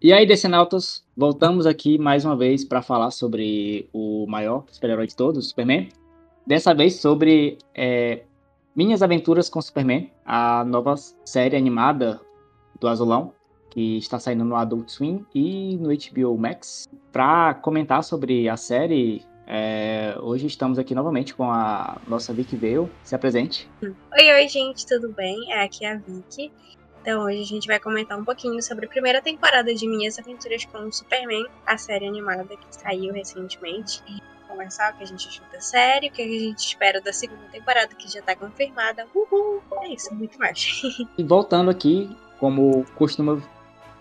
E aí, Decenautas, voltamos aqui mais uma vez para falar sobre o maior super-herói de todos, Superman. Dessa vez sobre é, Minhas Aventuras com Superman, a nova série animada do Azulão, que está saindo no Adult Swim e no HBO Max. Para comentar sobre a série, é, hoje estamos aqui novamente com a nossa Vicky Veil. Se apresente. Oi, oi, gente, tudo bem? Aqui é a Vicky. Então, hoje a gente vai comentar um pouquinho sobre a primeira temporada de Minhas Aventuras com o Superman, a série animada que saiu recentemente. E conversar o que a gente achou da série, o que a gente espera da segunda temporada, que já tá confirmada. Uhul! É isso, muito mais. e voltando aqui, como costuma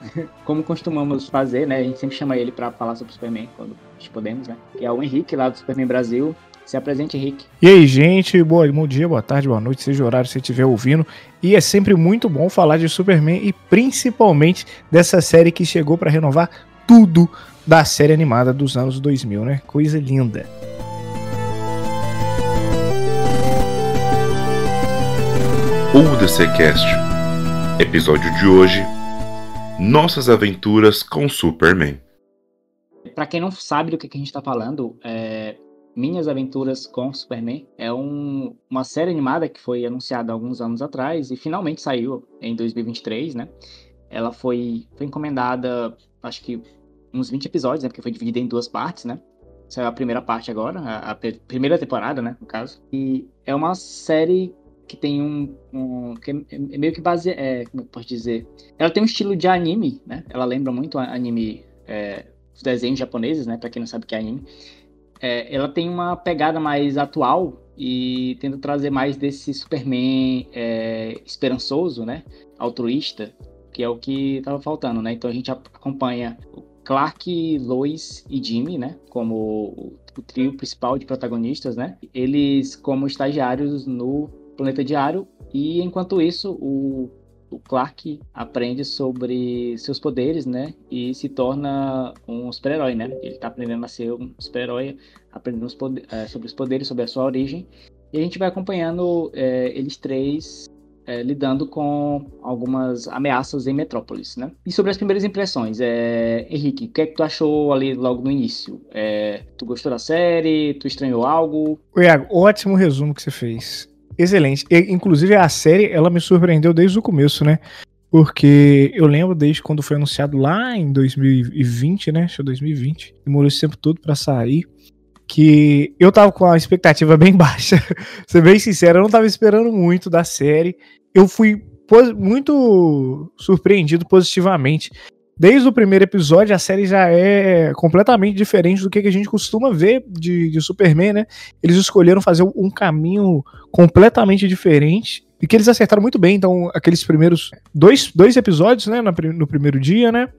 como costumamos fazer, né? A gente sempre chama ele para falar sobre o Superman quando podemos, né? Que é o Henrique lá do Superman Brasil. Se apresente, Henrique. E aí, gente, boa, bom dia, boa tarde, boa noite, seja o horário que você estiver ouvindo. E é sempre muito bom falar de Superman e principalmente dessa série que chegou para renovar tudo da série animada dos anos 2000, né? Coisa linda. O DCcast. Episódio de hoje: Nossas aventuras com Superman. Para quem não sabe do que, a gente está falando, é, Minhas Aventuras com Superman é um, uma série animada que foi anunciada alguns anos atrás e finalmente saiu em 2023, né? Ela foi, foi encomendada, acho que uns 20 episódios, né? Porque foi dividida em duas partes, né? Saiu a primeira parte agora, a, a primeira temporada, né? No caso. E é uma série que tem um, um que é, é meio que base, é, como eu posso dizer, ela tem um estilo de anime, né? Ela lembra muito anime, é, os desenhos japoneses, né? Para quem não sabe o que é anime, é, ela tem uma pegada mais atual e tenta trazer mais desse Superman é, esperançoso, né? Altruísta, que é o que estava faltando, né? Então a gente acompanha Clark, Lois e Jimmy, né? Como o trio principal de protagonistas, né? Eles como estagiários no Planeta Diário, e enquanto isso, o, o Clark aprende sobre seus poderes, né? E se torna um super-herói, né? Ele tá aprendendo a ser um super-herói, aprendendo os é, sobre os poderes, sobre a sua origem. E a gente vai acompanhando é, eles três é, lidando com algumas ameaças em Metrópolis, né? E sobre as primeiras impressões, é... Henrique, o que é que tu achou ali logo no início? É... Tu gostou da série? Tu estranhou algo? Iago, ótimo resumo que você fez. Excelente. E, inclusive, a série, ela me surpreendeu desde o começo, né? Porque eu lembro desde quando foi anunciado lá em 2020, né? Acho que 2020. Demorou esse tempo todo para sair. Que eu tava com a expectativa bem baixa. Ser bem sincero, eu não tava esperando muito da série. Eu fui muito surpreendido positivamente. Desde o primeiro episódio, a série já é completamente diferente do que a gente costuma ver de, de Superman, né? Eles escolheram fazer um caminho completamente diferente e que eles acertaram muito bem. Então, aqueles primeiros dois, dois episódios, né, no, no primeiro dia, né?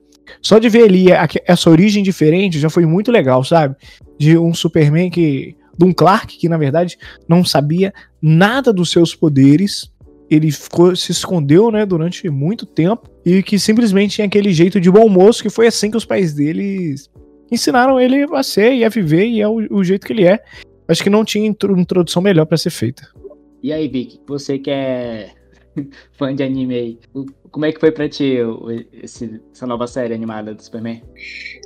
Só de ver ali essa origem diferente já foi muito legal, sabe? De um Superman que. De um Clark que, na verdade, não sabia nada dos seus poderes ele ficou, se escondeu, né, durante muito tempo e que simplesmente tinha aquele jeito de bom moço que foi assim que os pais dele ensinaram ele a ser e a viver e é o, o jeito que ele é. Acho que não tinha introdução melhor para ser feita. E aí, Vic, você que é fã de anime aí, como é que foi pra ti esse, essa nova série animada do Superman?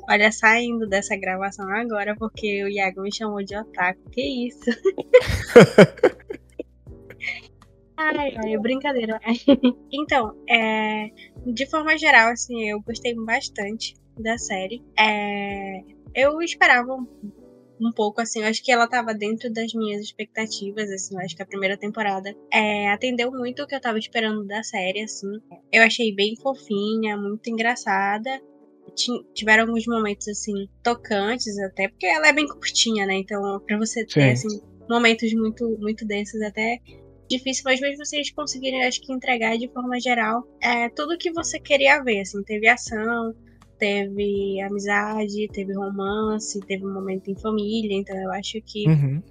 Olha, saindo dessa gravação agora, porque o Iago me chamou de otaku, que isso? Ai, ai, brincadeira. então, é, de forma geral, assim, eu gostei bastante da série. É, eu esperava um, um, pouco, assim, eu acho que ela tava dentro das minhas expectativas, assim, eu acho que a primeira temporada é, atendeu muito o que eu tava esperando da série, assim. Eu achei bem fofinha, muito engraçada. Tiveram alguns momentos, assim, tocantes até, porque ela é bem curtinha, né? Então, pra você ter, Sim. assim, momentos muito, muito densos até difícil, mas mesmo vocês conseguirem, acho que entregar de forma geral é, tudo que você queria ver. Assim, teve ação, teve amizade, teve romance, teve um momento em família, então eu acho que uhum.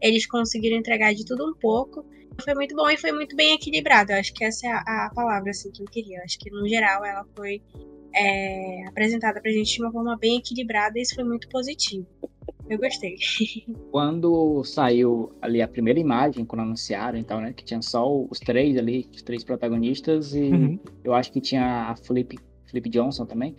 eles conseguiram entregar de tudo um pouco. Foi muito bom e foi muito bem equilibrado. Eu acho que essa é a, a palavra assim, que eu queria. Eu acho que no geral ela foi é, apresentada pra gente de uma forma bem equilibrada e isso foi muito positivo. Eu gostei. Quando saiu ali a primeira imagem, quando anunciaram, então, né? Que tinha só os três ali, os três protagonistas, e uhum. eu acho que tinha a Flip, Flip Johnson também.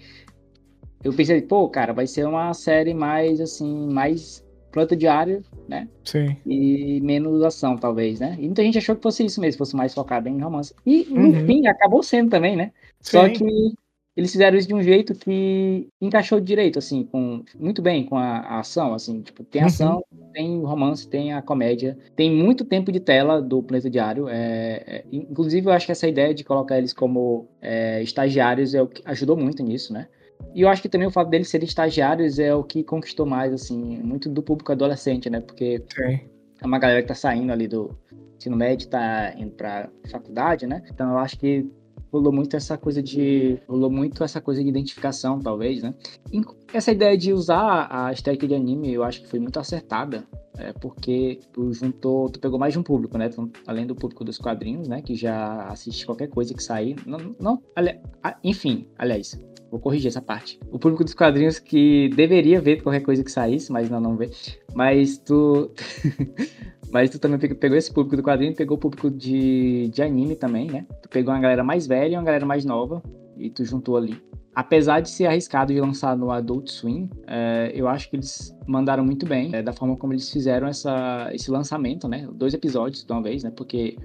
eu pensei, pô, cara, vai ser uma série mais, assim, mais planta diária, né? Sim. E menos ação, talvez, né? E muita gente achou que fosse isso mesmo, fosse mais focado em romance. E, no Uhum. fim, acabou sendo também, né? Só Sim. que eles fizeram isso de um jeito que encaixou direito, assim, com muito bem com a, a ação, assim, tipo, tem Uhum. ação, tem o romance, tem a comédia, tem muito tempo de tela do Planeta Diário. É, é, inclusive, eu acho que essa ideia de colocar eles como é, estagiários é o que ajudou muito nisso, né? E eu acho que também o fato deles serem estagiários é o que conquistou mais, assim, muito do público adolescente, né? Porque Sim. é uma galera que tá saindo ali do ensino médio, tá indo pra faculdade, né? Então eu acho que rolou muito essa coisa de. rolou muito essa coisa de identificação, talvez, né? Essa ideia de usar a estética de anime, eu acho que foi muito acertada. É porque tu juntou, tu pegou mais de um público, né? Então, além do público dos quadrinhos, né? Que já assiste qualquer coisa que sair. Não, não ali- enfim, aliás, vou corrigir essa parte. O público dos quadrinhos que deveria ver qualquer coisa que saísse, mas não, não vê. Mas tu. Mas tu também pe- pegou esse público do quadrinho, pegou o público de, de anime também, né? Tu pegou uma galera mais velha e uma galera mais nova, e tu juntou ali. Apesar de ser arriscado de lançar no Adult Swim, é, eu acho que eles mandaram muito bem, é, da forma como eles fizeram essa, esse lançamento, né? Dois episódios de uma vez, né? Porque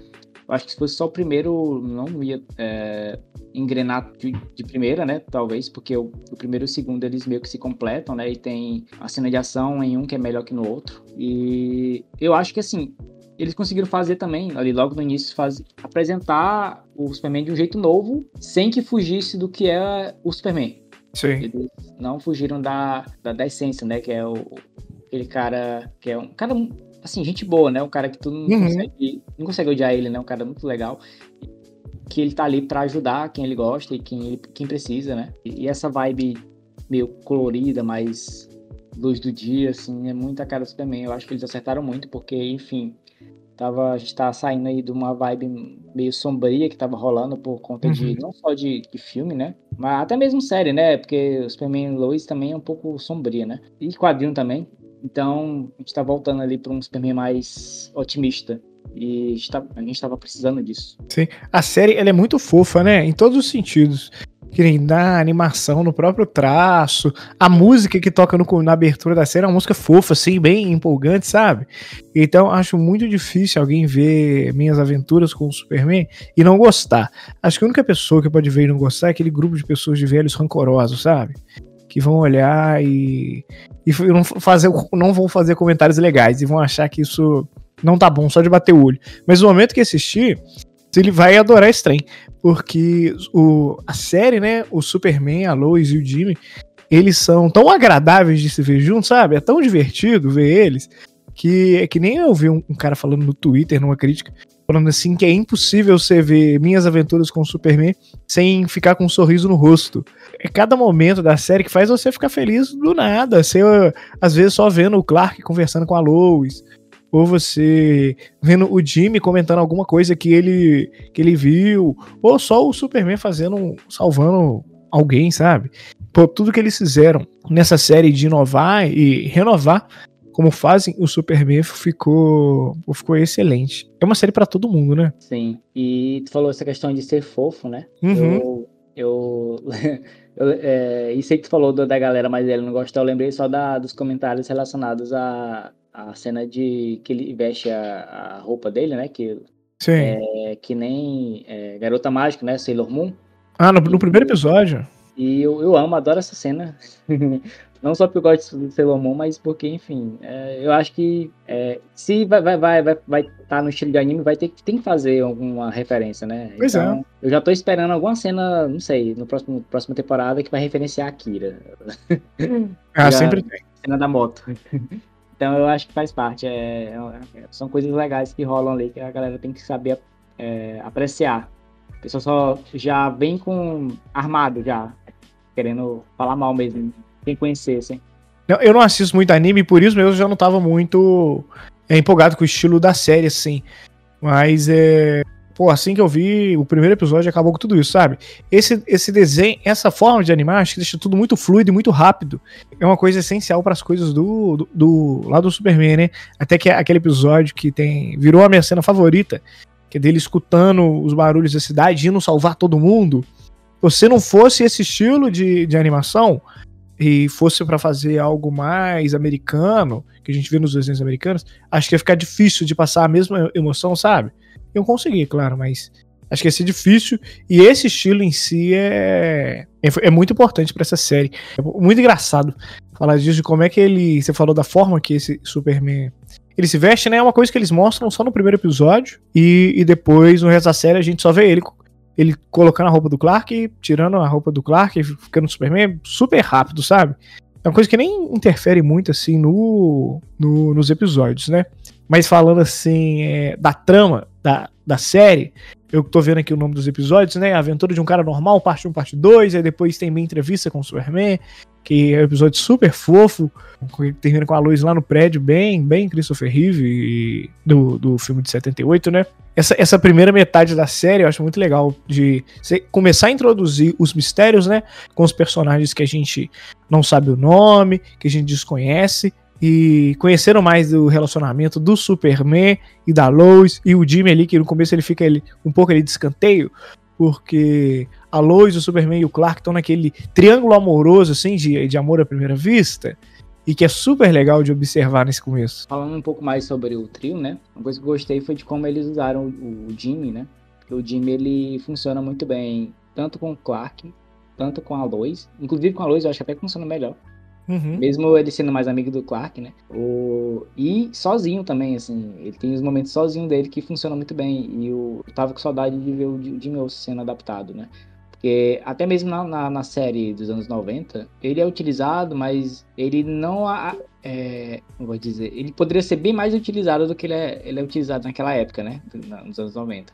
acho que se fosse só o primeiro, não ia é, engrenar de, de primeira, né? Talvez, porque o, o primeiro e o segundo eles meio que se completam, né? E tem a cena de ação em um que é melhor que no outro. E eu acho que assim, eles conseguiram fazer também, ali logo no início, apresentar o Superman de um jeito novo, sem que fugisse do que é o Superman. Sim. Eles não fugiram da, da, da essência, né? Que é o, aquele cara que é um cara, assim, gente boa, né? Um cara que tu não, Uhum. consegue, não consegue odiar ele, né? Um cara muito legal. Que ele tá ali pra ajudar quem ele gosta e quem, ele- quem precisa, né? E, e essa vibe meio colorida, mais luz do dia, assim, é muito a cara do Superman. Eu acho que eles acertaram muito, porque, enfim, tava, a gente tava saindo aí de uma vibe meio sombria que tava rolando por conta de, Uhum. não só de, de filme, né? Mas até mesmo série, né? Porque o Superman Lois também é um pouco sombria, né? E quadrinho também. Então, a gente tá voltando ali pra um Superman mais otimista. E a gente, tá, a gente tava precisando disso. A série ela é muito fofa, né? Em todos os sentidos. Que na animação, no próprio traço. A música que toca no- na abertura da série é uma música fofa, assim, bem empolgante, sabe? Então acho muito difícil alguém ver minhas aventuras com o Superman e não gostar. Acho que a única pessoa que pode ver e não gostar é aquele grupo de pessoas de velhos rancorosos, sabe? Que vão olhar e, e não, fazer, não vão fazer comentários legais e vão achar que isso não tá bom só de bater o olho. Mas no momento que assistir, ele vai adorar esse trem. Porque o, a série, né? O Superman, a Lois e o Jimmy, eles são tão agradáveis de se ver juntos, sabe? É tão divertido ver eles. Que é que nem eu vi um, um cara falando no Twitter, numa crítica, falando assim que é impossível você ver minhas aventuras com o Superman sem ficar com um sorriso no rosto. É cada momento da série que faz você ficar feliz do nada. Você, às vezes, só vendo o Clark conversando com a Lois. Ou você vendo o Jimmy comentando alguma coisa que ele, que ele viu. Ou só o Superman fazendo, salvando alguém, sabe? Pô, tudo que eles fizeram nessa série de inovar e renovar como fazem o Superman ficou, ficou excelente. É uma série pra todo mundo, né? Sim. E tu falou essa questão de ser fofo, né? Uhum. Eu. Eu, eu é, isso aí que tu falou da galera mais velha não gostar, eu lembrei só da, dos comentários relacionados à, à cena de que ele veste a, a roupa dele, né? Que Sim. é que nem é, Garota Mágica, né? Sailor Moon. Ah, no, no primeiro episódio. E eu, eu amo, adoro essa cena. Não só porque eu gosto de Sailor Moon, mas porque, enfim, é, eu acho que é, se vai vai vai vai vai tá no estilo de anime, vai ter que tem que fazer alguma referência, né? Pois é. então, eu já tô esperando alguma cena, não sei, no próximo próxima temporada que vai referenciar a Kira, Ah, Já- sempre tem. cena da moto. então eu acho que faz parte, é, é- são coisas legais que rolam ali que a galera tem que saber é, apreciar. A pessoa só já vem com armado já, querendo falar mal mesmo, conhecer, assim. Não, eu não assisto muito anime, por isso mesmo eu já não tava muito é, empolgado com o estilo da série, assim. Mas é. Pô, assim que eu vi o primeiro episódio, acabou com tudo isso, sabe? Esse, esse desenho, essa forma de animar, acho que deixa tudo muito fluido e muito rápido. É uma coisa essencial para as coisas do, do, do lá do Superman, né? Até que é aquele episódio que tem virou a minha cena favorita, que é dele escutando os barulhos da cidade, indo salvar todo mundo. Se não fosse esse estilo de, de animação, e fosse para fazer algo mais americano, que a gente vê nos desenhos americanos, acho que ia ficar difícil de passar a mesma emoção, sabe? Eu consegui, claro, mas acho que ia ser difícil. E esse estilo em si é, é, é muito importante para essa série. É muito engraçado falar disso, de como é que ele. Você falou da forma que esse Superman ele se veste, né? É uma coisa que eles mostram só no primeiro episódio. E, e depois, no resto da série, a gente só vê ele ele colocando a roupa do Clark, tirando a roupa do Clark, ficando Superman super rápido, sabe? É uma coisa que nem interfere muito assim no, no nos episódios, né? Mas falando assim é, da trama da, da série, eu tô vendo aqui o nome dos episódios, né? Aventura de um Cara Normal, parte 1, parte 2, aí depois tem minha entrevista com o Superman, que é um episódio super fofo, que termina com a luz lá no prédio, bem, bem Christopher Reeve do, do filme de 78, né? Essa, essa primeira metade da série eu acho muito legal de começar a introduzir os mistérios, né? Com os personagens que a gente não sabe o nome, que a gente desconhece, e conheceram mais do relacionamento do Superman e da Lois e o Jimmy ali, que no começo ele fica ali, um pouco ali de escanteio, porque a Lois, o Superman e o Clark estão naquele triângulo amoroso, assim, de, de amor à primeira vista, e que é super legal de observar nesse começo. Falando um pouco mais sobre o trio, né? Uma coisa que eu gostei foi de como eles usaram o, Jimmy, né? Porque o Jimmy ele funciona muito bem tanto com o Clark, tanto com a Lois. Inclusive com a Lois eu acho que até funciona melhor. Uhum. Mesmo ele sendo mais amigo do Clark, né? O... E sozinho também, assim. Ele tem os momentos sozinho dele que funcionam muito bem. E eu tava com saudade de ver o Jimmy Olsen sendo adaptado, né? Porque até mesmo na, na, na, série dos anos 90, ele é utilizado, mas ele não. É, como vou dizer? Ele poderia ser bem mais utilizado do que ele é, ele é utilizado naquela época, né? Nos anos 90.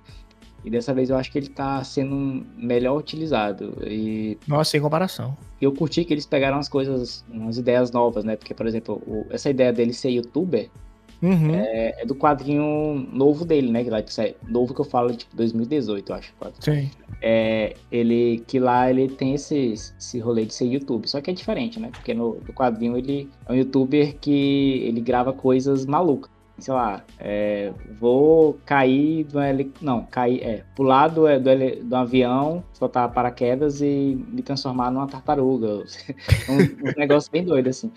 E dessa vez eu acho que ele tá sendo melhor utilizado. E Nossa, sem comparação. Eu curti que eles pegaram as coisas, umas ideias novas, né? Porque, por exemplo, o, essa ideia dele ser youtuber uhum. é, é, do quadrinho novo dele, né? Que lá, é novo que eu falo, tipo, 2018, eu acho. Sim. É, ele, que lá ele tem esse, esse rolê de ser youtuber. Só que é diferente, né? Porque no, no quadrinho ele é um youtuber que ele grava coisas malucas sei lá, é, vou cair do heli... não, cair, é, pular do, do, do avião, soltar paraquedas e me transformar numa tartaruga. um, um negócio bem doido, assim.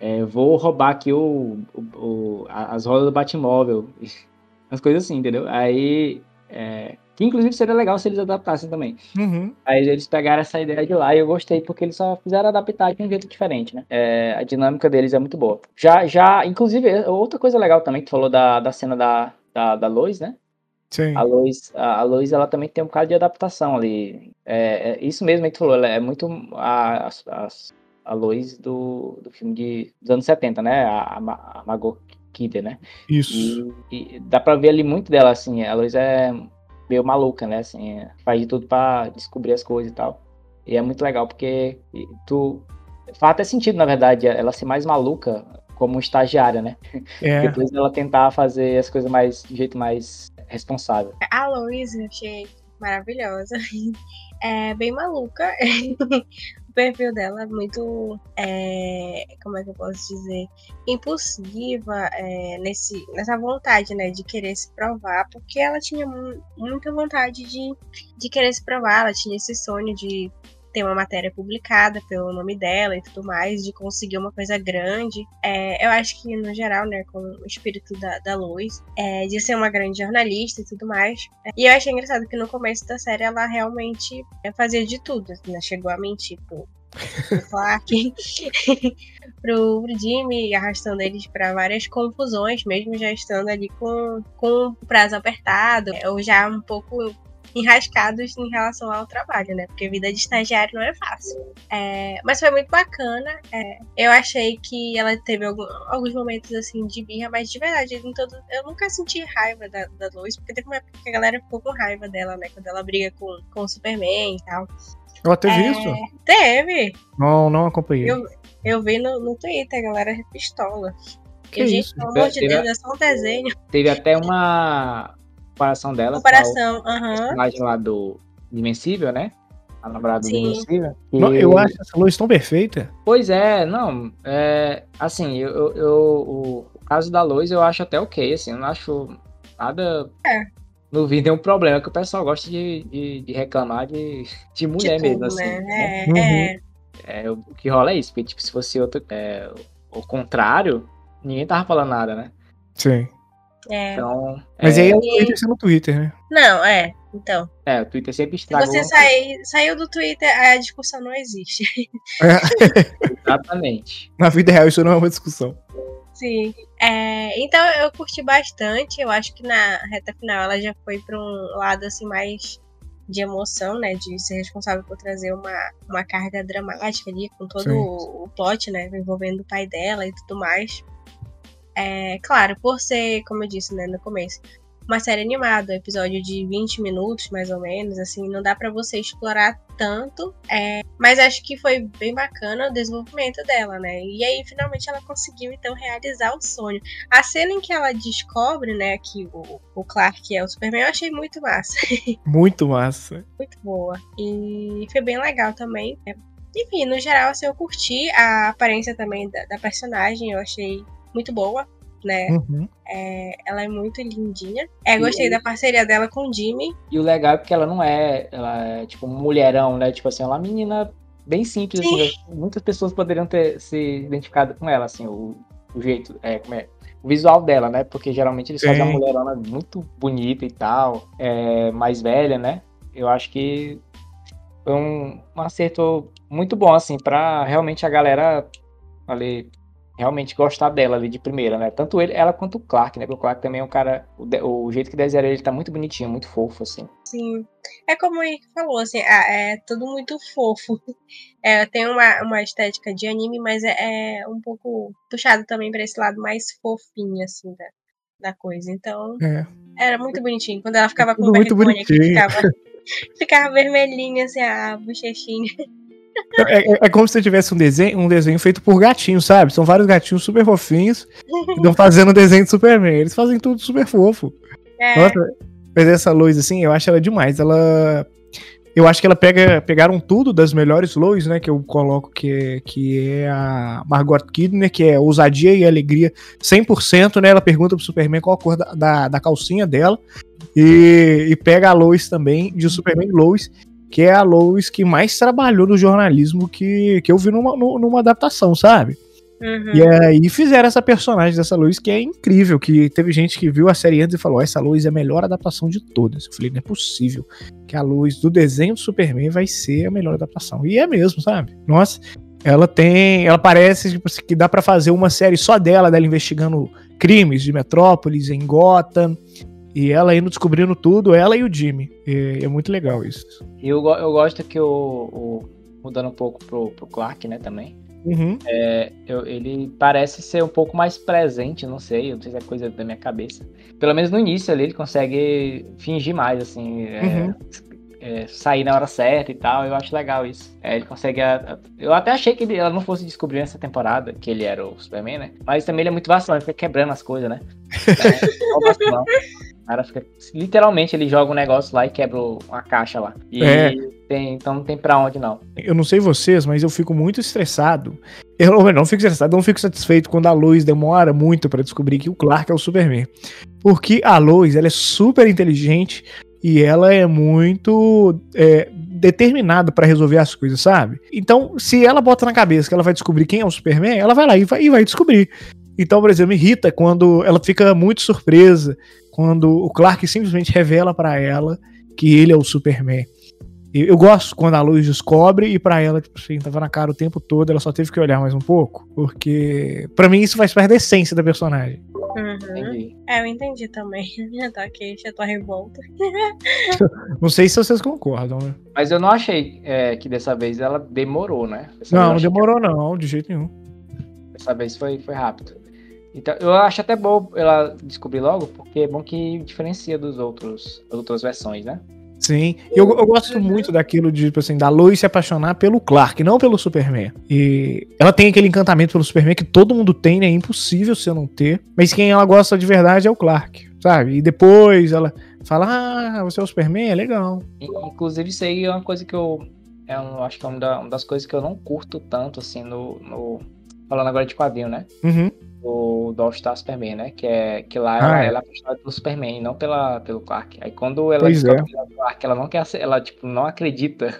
É, vou roubar aqui o, o, o, as rodas do Batmóvel. As coisas assim, entendeu? Aí é, que inclusive seria legal se eles adaptassem também. Uhum. Aí eles pegaram essa ideia de lá e eu gostei porque eles só fizeram adaptar de um jeito diferente, né? É, a dinâmica deles é muito boa. Já, já, inclusive, outra coisa legal também que tu falou da, da cena da, da, da Lois, né? Sim. A Lois, a, a Lois, ela também tem um bocado de adaptação ali. É, é isso mesmo que tu falou, ela é muito a, a, a Lois do, do filme de, dos anos 70, né? A, a, a Margot Kidder, né? Isso. E, e, dá pra ver ali muito dela, assim. A Lois é meio maluca, né? Assim, é, faz de tudo para descobrir as coisas e tal. E é muito legal porque tu faz até sentido, na verdade, ela ser mais maluca como estagiária, né? É. Depois ela tentar fazer as coisas mais de jeito mais responsável. A Louise eu achei maravilhosa. É bem maluca. perfil dela é muito. É, como é que eu posso dizer? Impulsiva é, nesse, nessa vontade, né? De querer se provar, porque ela tinha muita vontade de, de querer se provar, ela tinha esse sonho de ter uma matéria publicada pelo nome dela e tudo mais, de conseguir uma coisa grande. É, eu acho que, no geral, né, com o espírito da, da Luz, é, de ser uma grande jornalista e tudo mais. E eu achei engraçado que no começo da série ela realmente é, fazia de tudo, né? Chegou a mentir pro, pro Clark, pro, pro Jimmy, arrastando eles para várias confusões, mesmo já estando ali com, com o prazo apertado, ou já um pouco enrascados em relação ao trabalho, né? Porque vida de estagiário não é fácil. É, mas foi muito bacana. É, eu achei que ela teve algum, alguns momentos assim de birra, mas de verdade, em todo, eu nunca senti raiva da, da Lois, porque teve uma época que a galera ficou com raiva dela, né? Quando ela briga com, com o Superman e tal. Ela teve é, isso? Teve. Não, não acompanhei. Eu, eu vi no, no Twitter, a galera pistola. Que e, gente, pelo amor de Deus, é só um desenho. Teve até uma, comparação dela comparação, com o personagem lá do Invencível, né? A namorada do Invencível. Não, eu acho essa luz tão perfeita. Pois é, não. É, assim, eu, eu, eu, o caso da luz eu acho até ok, assim, eu não acho nada. É. Não vi nenhum problema, que o pessoal gosta de, de, de reclamar de, de mulher de tudo, mesmo, assim. Né? né? É, uhum. é. é, o que rola é isso, porque tipo, se fosse outro, é, o contrário, ninguém tava falando nada, né? Sim. É. Então, Mas é, aí é o Twitter sendo Twitter, né? Não, é. Então, é, o Twitter sempre se estraga você alguma coisa. sair, saiu do Twitter, a discussão não existe. Exatamente. Na vida real isso não é uma discussão. Sim. É, então eu curti bastante. Eu acho que na reta final ela já foi para um lado assim mais de emoção, né? De ser responsável por trazer uma, uma carga dramática ali, com todo Sim. o, o plot, né? Envolvendo o pai dela e tudo mais. É, claro, por ser, como eu disse, né, no começo, uma série animada, um episódio de 20 minutos, mais ou menos, assim, não dá pra você explorar tanto. é, mas acho que foi bem bacana o desenvolvimento dela, né? E aí, finalmente, ela conseguiu, então, realizar o sonho. A cena em que ela descobre, né, que o, o Clark é o Superman, eu achei muito massa. Muito massa. muito boa. E foi bem legal também. né? Enfim, no geral, assim, eu curti a aparência também da, da personagem, eu achei muito boa, né? Uhum. É, ela é muito lindinha. É, gostei da parceria dela com o Jimmy. E o legal é porque ela não é, ela é tipo um mulherão, né? Tipo assim, ela é uma menina bem simples, Sim. assim. Muitas pessoas poderiam ter se identificado com ela, assim, o, o jeito, é, como é, o visual dela, né? Porque geralmente eles fazem Sim. uma mulherona muito bonita e tal, é, mais velha, né? Eu acho que foi um, um acerto muito bom, assim, pra realmente a galera ali realmente gostar dela ali de primeira, né? Tanto ele, ela quanto o Clark, né? Porque o Clark também é um cara. O, o jeito que desenha ele tá muito bonitinho, muito fofo, assim. Sim. É como o Henrique falou, assim, ah, é tudo muito fofo. É, tem uma, uma estética de anime, mas é, é um pouco puxado também pra esse lado mais fofinho, assim, da, da coisa. Então, É. era muito bonitinho. Quando ela ficava com vergonha, que ficava, ficava vermelhinha, assim, a bochechinha. É, é- é como se você tivesse um desenho, um desenho feito por gatinhos, sabe? São vários gatinhos super fofinhos que estão fazendo um desenho de Superman. Eles fazem tudo super fofo. É, Nossa, mas essa Lois, assim, eu acho ela demais. Ela. Eu acho que ela pega. Pegaram tudo das melhores Lois, né? Que eu coloco que, é- que é a Margot Kidner, que é ousadia e alegria 100%, né? Ela pergunta pro Superman qual a cor da, da, da calcinha dela. E, e pega a Lois também, de Superman Lois, que é a Lois que mais trabalhou no jornalismo que, que eu vi numa, nu- numa adaptação, sabe? uhum. E aí fizeram essa personagem dessa Lois que é incrível, que teve gente que viu a série antes e falou, "Ó, essa Lois é a melhor adaptação de todas. Eu falei, não é possível que a Lois do desenho do Superman vai ser a melhor adaptação. E é mesmo, sabe? Nossa, ela tem, ela parece tipo, assim, que dá pra fazer uma série só dela, dela investigando crimes de Metrópolis, em Gotham, e ela indo descobrindo tudo, ela e o Jimmy. E é muito legal isso. E eu, eu gosto que o, o- Mudando um pouco pro, pro Clark, né, também. Uhum. É, eu- ele parece ser um pouco mais presente, não sei, não sei se é coisa da minha cabeça. Pelo menos no início ali, ele consegue fingir mais, assim, é, Uhum. é, sair na hora certa e tal. Eu acho legal isso. É, ele consegue. a- a- eu até achei que ele- ela não fosse descobrir nessa temporada que ele era o Superman, né? Mas também ele é muito vacilão, ele fica quebrando as coisas, né? É. O cara fica. Literalmente ele joga um negócio lá e quebra uma caixa lá. E É. tem- então não tem pra onde não. Eu não sei vocês, mas eu fico muito estressado. Eu não, eu não fico estressado, não fico satisfeito quando a Lois demora muito pra descobrir que o Clark é o Superman. Porque a Lois, ela é super inteligente e ela é muito é, determinada pra resolver as coisas, sabe? Então, se ela bota na cabeça que ela vai descobrir quem é o Superman, ela vai lá e vai, e vai descobrir. Então, por exemplo, me irrita quando ela fica muito surpresa quando o Clark simplesmente revela pra ela que ele é o Superman. Eu, eu gosto quando a luz descobre e pra ela, tipo assim, tava na cara o tempo todo, ela só teve que olhar mais um pouco, porque pra mim isso faz parte da essência da personagem. Uhum. Entendi. É, eu entendi também. tá aqui, já tô revolta. Não sei se vocês concordam, né? Mas eu não achei é, que dessa vez ela demorou, né? Dessa Não, não achei que demorou não, de jeito nenhum. Dessa vez foi, foi rápido. Então, eu acho até bom ela descobrir logo, porque é bom que diferencia dos outros, das outras versões, né? Sim, eu, eu gosto muito daquilo de, tipo assim, da Lois se apaixonar pelo Clark, não pelo Superman. E ela tem aquele encantamento pelo Superman que todo mundo tem, né? É impossível você não ter. Mas quem ela gosta de verdade é o Clark, sabe? E depois ela fala, ah, você é o Superman? É legal. In- Inclusive, isso aí é uma coisa que eu. É um, acho que é uma das coisas que eu não curto tanto, assim, no. no- falando agora de quadrinho, né? Uhum. Do, do All Star Superman, né? Que é que lá Ah, ela, é. ela é apaixonada pelo Superman, e não pela, pelo Clark. Aí quando ela Pois descobre é o Clark, ela não quer. Ela, tipo, não acredita.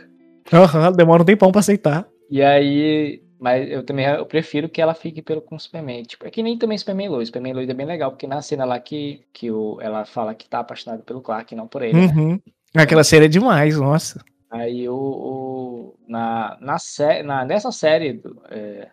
Aham, demora um tempão pra aceitar. E aí, mas eu também eu prefiro que ela fique pelo com o Superman. Tipo, é que nem também Superman Lois. Superman Lois é bem legal, porque na cena lá que, que o, ela fala que tá apaixonada pelo Clark, não por ele. Né? Uhum. Aquela série é demais, nossa. Aí o, o na, na, sé, na nessa série é,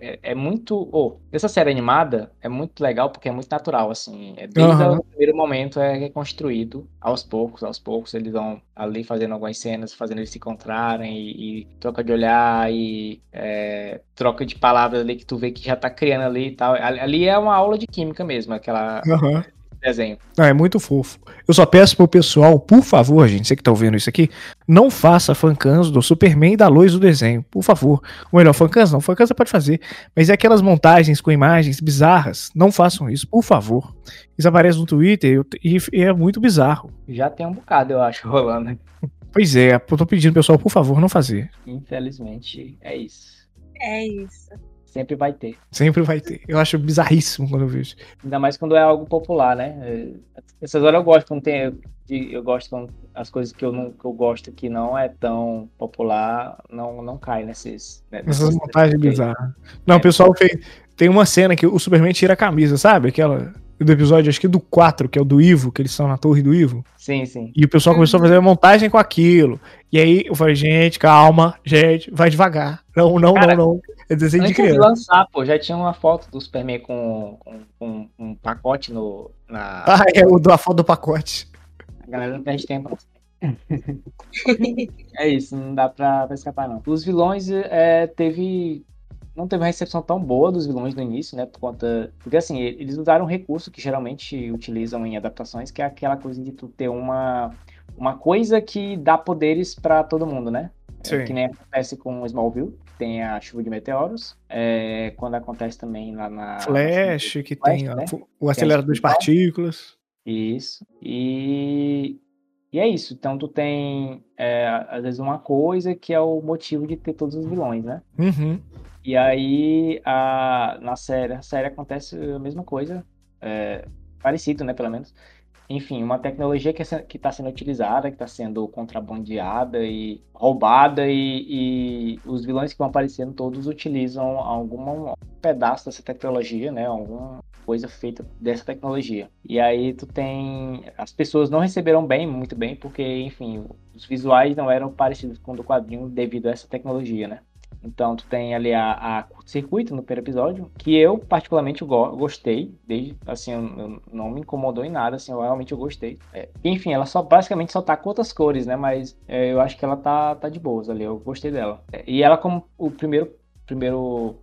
é, é muito, oh, nessa série animada é muito legal porque é muito natural assim, é desde uhum. o primeiro momento é reconstruído aos poucos, aos poucos eles vão ali fazendo algumas cenas, fazendo eles se encontrarem e, e troca de olhar e é, troca de palavras ali que tu vê que já tá criando ali e tal. Ali é uma aula de química mesmo, aquela uhum desenho. Ah, é muito fofo. Eu só peço pro pessoal, por favor, gente, você que tá ouvindo isso aqui, não faça fancans do Superman e da Lois do desenho, por favor. Ou melhor, fancans não, fancans você pode fazer, mas é aquelas montagens com imagens bizarras, não façam isso, por favor. Isso aparece no Twitter e, e é muito bizarro. Já tem um bocado, eu acho, rolando. Pois é, eu tô pedindo, pessoal, por favor, não fazer. Infelizmente, é isso. É isso. Sempre vai ter. Sempre vai ter. Eu acho bizarríssimo quando eu vejo. Ainda mais quando é algo popular, né? É, essas horas eu gosto quando tem. Eu gosto quando as coisas que eu, não, que eu gosto que não é tão popular não, não cai nesses. Né, Essas montagens bizarras. Não, é, o pessoal fez. Tem uma cena que o Superman tira a camisa, sabe? Aquela do episódio, acho que do 4, que é o do Ivo, que eles estão na torre do Ivo. Sim, sim. E o pessoal começou a fazer a montagem com aquilo. E aí eu falei, gente, calma, gente, vai devagar. Não, não, Cara, não, não. É desenho de criança. de lançar, pô, já tinha uma foto do Superman com, com, com um pacote no. Na... Ah, é o da foto do pacote. A galera não perde tempo. é isso, não dá pra, pra escapar, não. Os vilões é, teve não teve uma recepção tão boa dos vilões no início, né? Por conta. Porque assim, eles usaram um recurso que geralmente utilizam em adaptações, que é aquela coisa de tu ter uma, uma coisa que dá poderes para todo mundo, né? Sim. É, que nem acontece com Smallville, que tem a chuva de meteoros. É, quando acontece também lá na. Flash, que Flash, tem né? o acelerador de partículas. Isso. E. E é isso. Então tu tem, é, às vezes, uma coisa que é o motivo de ter todos os vilões, né? Uhum. E aí, a, na série, a série acontece a mesma coisa, é, parecido, né, pelo menos. Enfim, uma tecnologia que é está sendo utilizada, que está sendo contrabandeada e roubada, e, e, os vilões que vão aparecendo todos utilizam algum pedaço dessa tecnologia, né, alguma coisa feita dessa tecnologia. E aí tu tem... As pessoas não receberam bem, muito bem, porque, enfim, os visuais não eram parecidos com o do quadrinho devido a essa tecnologia, né? Então, tu tem ali a, a curto-circuito no primeiro episódio, que eu particularmente go gostei, desde, assim, eu, eu não me incomodou em nada, assim, eu realmente eu gostei. É, enfim, ela só basicamente só tá com outras cores, né, mas é, eu acho que ela tá, tá de boas ali, eu gostei dela. É, e ela como o primeiro, primeiro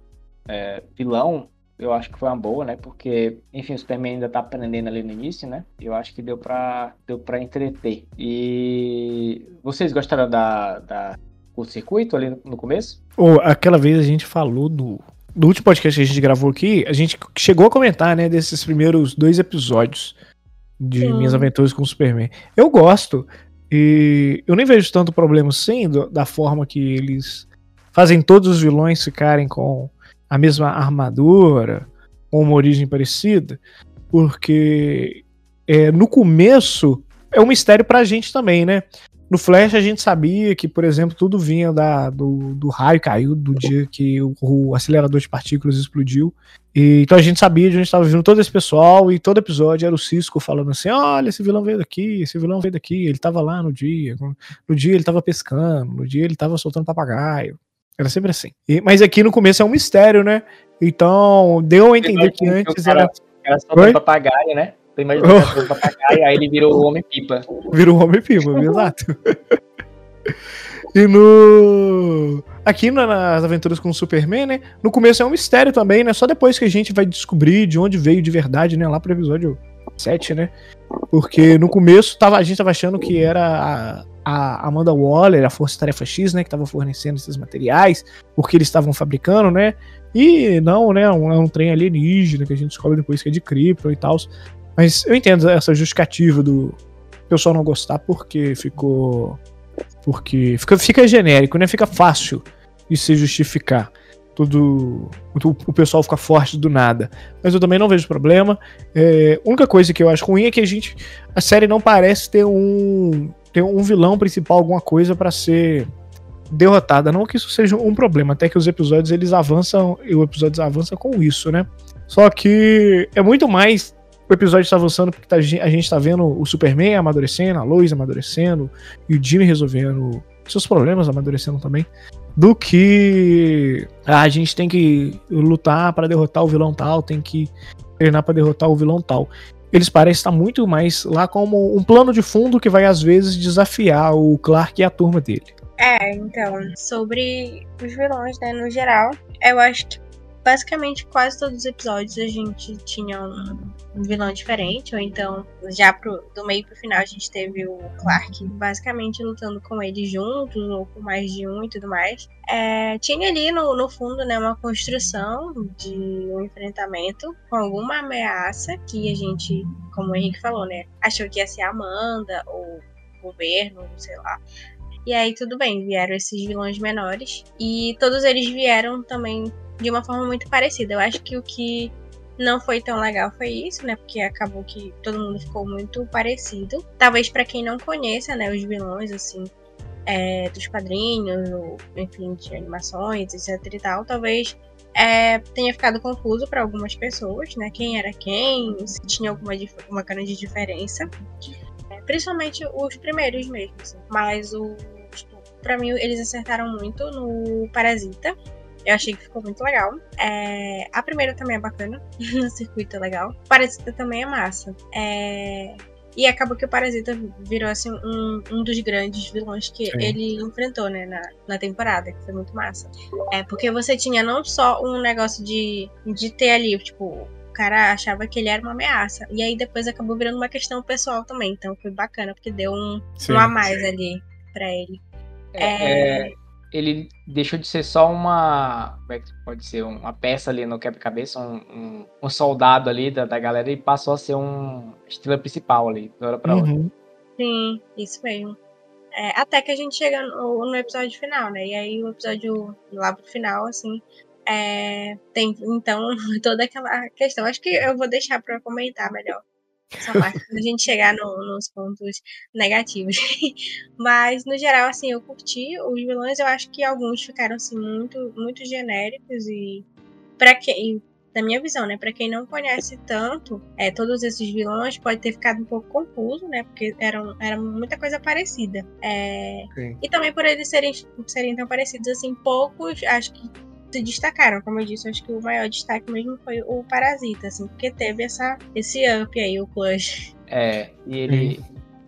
é, vilão, eu acho que foi uma boa, né? Porque, enfim, o Superman ainda tá aprendendo ali no início, né? Eu acho que deu pra, deu pra entreter. E vocês gostaram da, da curto-circuito ali no começo? Oh, aquela vez a gente falou do, do último podcast que a gente gravou aqui, a gente chegou a comentar, né, desses primeiros dois episódios de Sim. Minhas Aventuras com o Superman. Eu gosto, e eu nem vejo tanto problema assim do, da forma que eles fazem todos os vilões ficarem com a mesma armadura, com uma origem parecida, porque é, no começo é um mistério pra gente também, né? No Flash a gente sabia que, por exemplo, tudo vinha da, do, do raio caiu do dia que o, o acelerador de partículas explodiu. E, então a gente sabia de onde estava vindo todo esse pessoal e todo episódio era o Cisco falando assim: olha, esse vilão veio daqui, esse vilão veio daqui, ele estava lá no dia, no dia ele estava pescando, no dia ele estava soltando papagaio. Era sempre assim. E, mas aqui no começo é um mistério, né? Então deu a entender que antes era. Era soltando papagaio, né? Tô imaginando oh. papagaio, aí ele virou o Homem-Pipa. Virou o Homem-Pipa, exato. E no. Aqui nas aventuras com o Superman, né? No começo é um mistério também, né? Só depois que a gente vai descobrir de onde veio de verdade, né? Lá pro episódio 7, né? Porque no começo tava, a gente tava achando que era a, Amanda Waller, a Força Tarefa X, né? Que tava fornecendo esses materiais, porque eles estavam fabricando, né? E não, né? Um, é um trem alienígena que a gente descobre depois que é de Krypton e tal. Mas eu entendo essa justificativa do pessoal não gostar porque ficou. Porque fica, fica genérico, né? Fica fácil de se justificar. Tudo. O pessoal fica forte do nada. Mas eu também não vejo problema. É, a única coisa que eu acho ruim é que a gente. A série não parece ter um. Ter um vilão principal, alguma coisa para ser derrotada. Não que isso seja um problema, até que os episódios eles avançam, e o episódio avança com isso, né? Só que é muito mais o episódio está avançando porque tá, a gente está vendo o Superman amadurecendo, a Lois amadurecendo e o Jimmy resolvendo seus problemas, amadurecendo também, do que ah, a gente tem que lutar para derrotar o vilão tal, tem que treinar para derrotar o vilão tal. Eles parecem estar muito mais lá como um plano de fundo que vai às vezes desafiar o Clark e a turma dele. É, então, sobre os vilões, né, no geral, eu acho que basicamente quase todos os episódios a gente tinha um, um, vilão diferente, ou então já pro, do meio pro final a gente teve o Clark basicamente lutando com ele juntos, ou com mais de um e tudo mais. É, tinha ali no, no fundo né, uma construção de um enfrentamento com alguma ameaça que a gente, como o Henrique falou, né, achou que ia ser a Amanda ou o governo, sei lá. E aí tudo bem, vieram esses vilões menores. E todos eles vieram também de uma forma muito parecida. Eu acho que o que não foi tão legal foi isso, né? Porque acabou que todo mundo ficou muito parecido. Talvez para quem não conheça, né, os vilões, assim, é, dos quadrinhos, ou, enfim, de animações, etc e tal, talvez é, tenha ficado confuso para algumas pessoas, né? Quem era quem, se tinha alguma, alguma grande diferença. É, principalmente os primeiros mesmo, assim. Mas o. Pra mim, eles acertaram muito no Parasita. Eu achei que ficou muito legal. É, a primeira também é bacana. o circuito é legal. Parasita também é massa. É, e acabou que o Parasita virou assim um, um dos grandes vilões que Sim. ele enfrentou, né, na, na temporada, que foi muito massa. É, porque você tinha não só um negócio de, de ter ali, tipo, o cara achava que ele era uma ameaça. E aí depois acabou virando uma questão pessoal também. Então foi bacana, porque deu um, um a mais ali pra ele. É, é, ele deixou de ser só uma. Como é que pode ser? Uma peça ali no quebra-cabeça, um, um, um, soldado ali da, da galera e passou a ser um estrela principal ali, da hora pra uhum. outra. Sim, isso mesmo. É, até que a gente chega no, no, episódio final, né? E aí o episódio lá pro final, assim, é, tem então toda aquela questão. Acho que eu vou deixar para comentar melhor essa parte quando a gente chegar no, nos pontos negativos. Mas, no geral, assim, eu curti os vilões. Eu acho que alguns ficaram, assim, muito, muito genéricos e para quem da minha visão, né? Para quem não conhece tanto, é, todos esses vilões pode ter ficado um pouco confuso, né? Porque eram, era muita coisa parecida. É, e também por eles serem, serem tão parecidos assim, poucos acho que se destacaram, como eu disse, acho que o maior destaque mesmo foi o Parasita, assim, porque teve essa, esse up aí, o Clutch. É, e ele.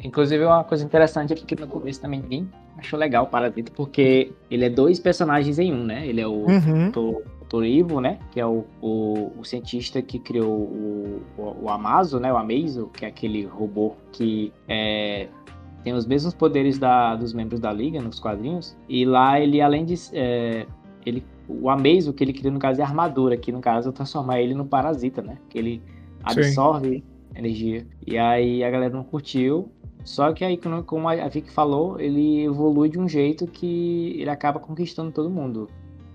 Inclusive, uma coisa interessante é que no começo também ninguém achou legal o Parasita, porque ele é dois personagens em um, né? Ele é o uhum. Torivo, né? Que é o, o, o, cientista que criou o, o, o Amazo, né? O Amazo, que é aquele robô que é, tem os mesmos poderes da, dos membros da Liga nos quadrinhos. E lá ele, além de. É, ele o Amazo que ele cria, no caso, é a armadura, que no caso transformar ele no parasita, né? Que ele absorve Sim. energia. E aí a galera não curtiu. Só que aí, como a Vicky falou, ele evolui de um jeito que ele acaba conquistando todo mundo.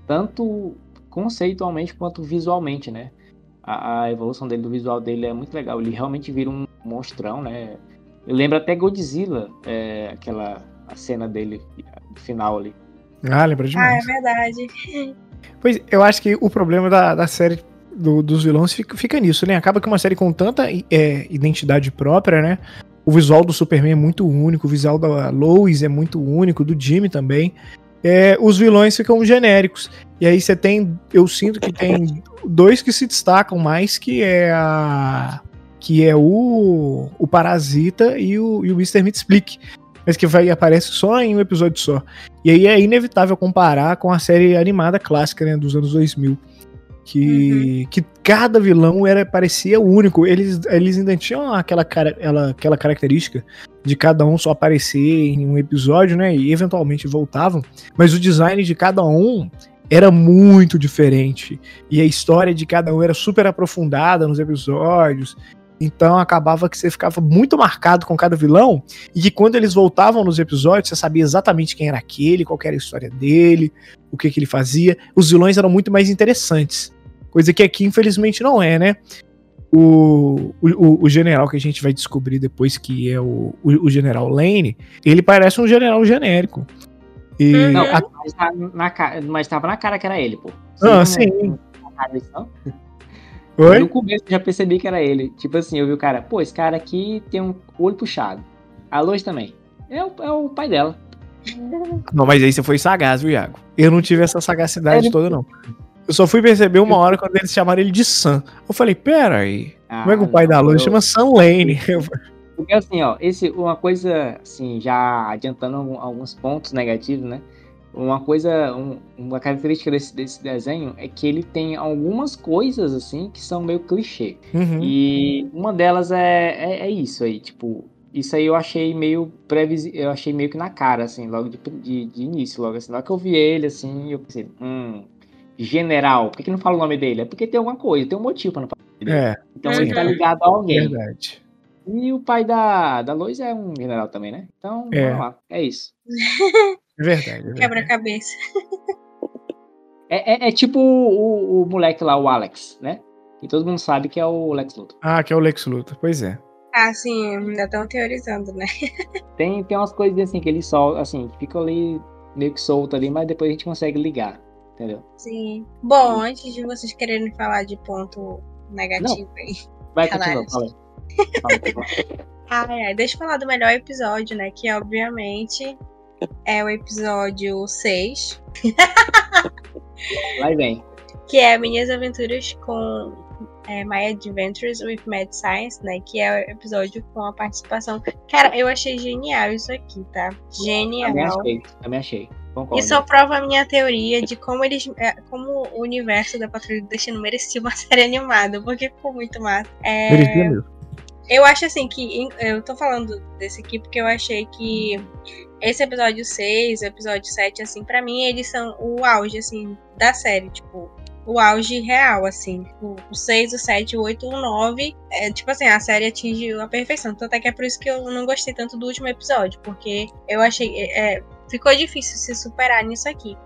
Tanto conceitualmente quanto visualmente, né? A, a evolução dele, do visual dele é muito legal. Ele realmente vira um monstrão, né? Eu lembro até Godzilla, é, aquela a cena dele, final ali. Ah, lembra demais. Ah, é verdade. Pois, eu acho que o problema da, da série do, dos vilões fica, fica, nisso, né? Acaba que uma série com tanta é, identidade própria, né? O visual do Superman é muito único, o visual da Lois é muito único, do Jimmy também. É, os vilões ficam genéricos. E aí você tem. Eu sinto que tem dois que se destacam mais, que é a. Que é o, o Parasita e o, e o Mr. Mitsplick mas que vai aparece só em um episódio só. E aí é inevitável comparar com a série animada clássica, né, dos anos 2000. Que, uhum. que cada vilão era parecia único. Eles, eles ainda tinham aquela, cara, ela, aquela característica de cada um só aparecer em um episódio, né? E eventualmente voltavam. Mas o design de cada um era muito diferente. E a história de cada um era super aprofundada nos episódios. Então acabava que você ficava muito marcado com cada vilão e que quando eles voltavam nos episódios, você sabia exatamente quem era aquele, qual era a história dele, o que, que ele fazia. Os vilões eram muito mais interessantes. Coisa que aqui, infelizmente, não é, né? O, o, o general que a gente vai descobrir depois que é o, o, o general Lane, ele parece um general genérico. E Não, a- mas, tá na, ca- mas tava na cara que era ele, pô. Ah, Você não- sim. não na lição? Oi? No começo eu já percebi que era ele. Tipo assim, eu vi o cara, pô, esse cara aqui tem um olho puxado. A Lois também. É o, é o pai dela. Não, mas aí você foi sagaz, viu, Iago? Eu não tive essa sagacidade Ele- toda, não. Eu só fui perceber uma hora quando eles chamaram ele de Sam. Eu falei, pera aí. Como é que o pai Ah, da não, Lois eu- chama Sam Lane? Porque assim, ó, esse, uma coisa, assim, já adiantando alguns pontos negativos, né? Uma coisa, um- uma característica desse, desse desenho é que ele tem algumas coisas, assim, que são meio clichê. Uhum. E uma delas é, é, é isso aí, tipo, isso aí eu achei meio previsível, eu achei meio que na cara, assim, logo de, de, de início, logo assim, logo que eu vi ele, assim, eu pensei, hum, general, por que, que não fala o nome dele? É porque tem alguma coisa, tem um motivo pra não falar. dele. É, Então ele tá ligado a alguém. verdade. E o pai da, da Lois é um general também, né? Então, É. vamos lá, é isso. É verdade. é verdade. Quebra-cabeça. É, é, é tipo o, o moleque lá, o Alex, né? E todo mundo sabe que é o Lex Luthor. Ah, que é o Lex Luthor. Pois é. Ah, sim, ainda estão teorizando, né? Tem, tem umas coisas assim que ele só, assim, fica ali meio que solto ali, mas depois a gente consegue ligar, entendeu? Sim. Bom, antes de vocês quererem falar de ponto negativo aí. Vai, Relaxa. continua, fala. Fala aí, fala aí. Ai, ai, deixa eu falar do melhor episódio, né? Que obviamente é o episódio 6, Vai bem. que é Minhas Aventuras com é, My Adventures with Mad Science, né? Que é o episódio com a participação. Cara, eu achei genial isso aqui, tá? Também Genial. achei, também achei. Concordo. Isso só prova a minha teoria de como eles. é, como o universo da Patrulha do Destino merecia uma série animada, porque ficou muito massa. É, Merecia mesmo. Eu acho assim que. Eu tô falando desse aqui porque eu achei que esse episódio 6, o episódio 7, assim, pra mim, eles são o auge, assim, da série. Tipo, o auge real, assim. O, o 6, o 7, o 8, o 9. É, tipo assim, a série atinge a perfeição. Tanto é que é por isso que eu não gostei tanto do último episódio. Porque eu achei. é, ficou difícil se superar nisso aqui.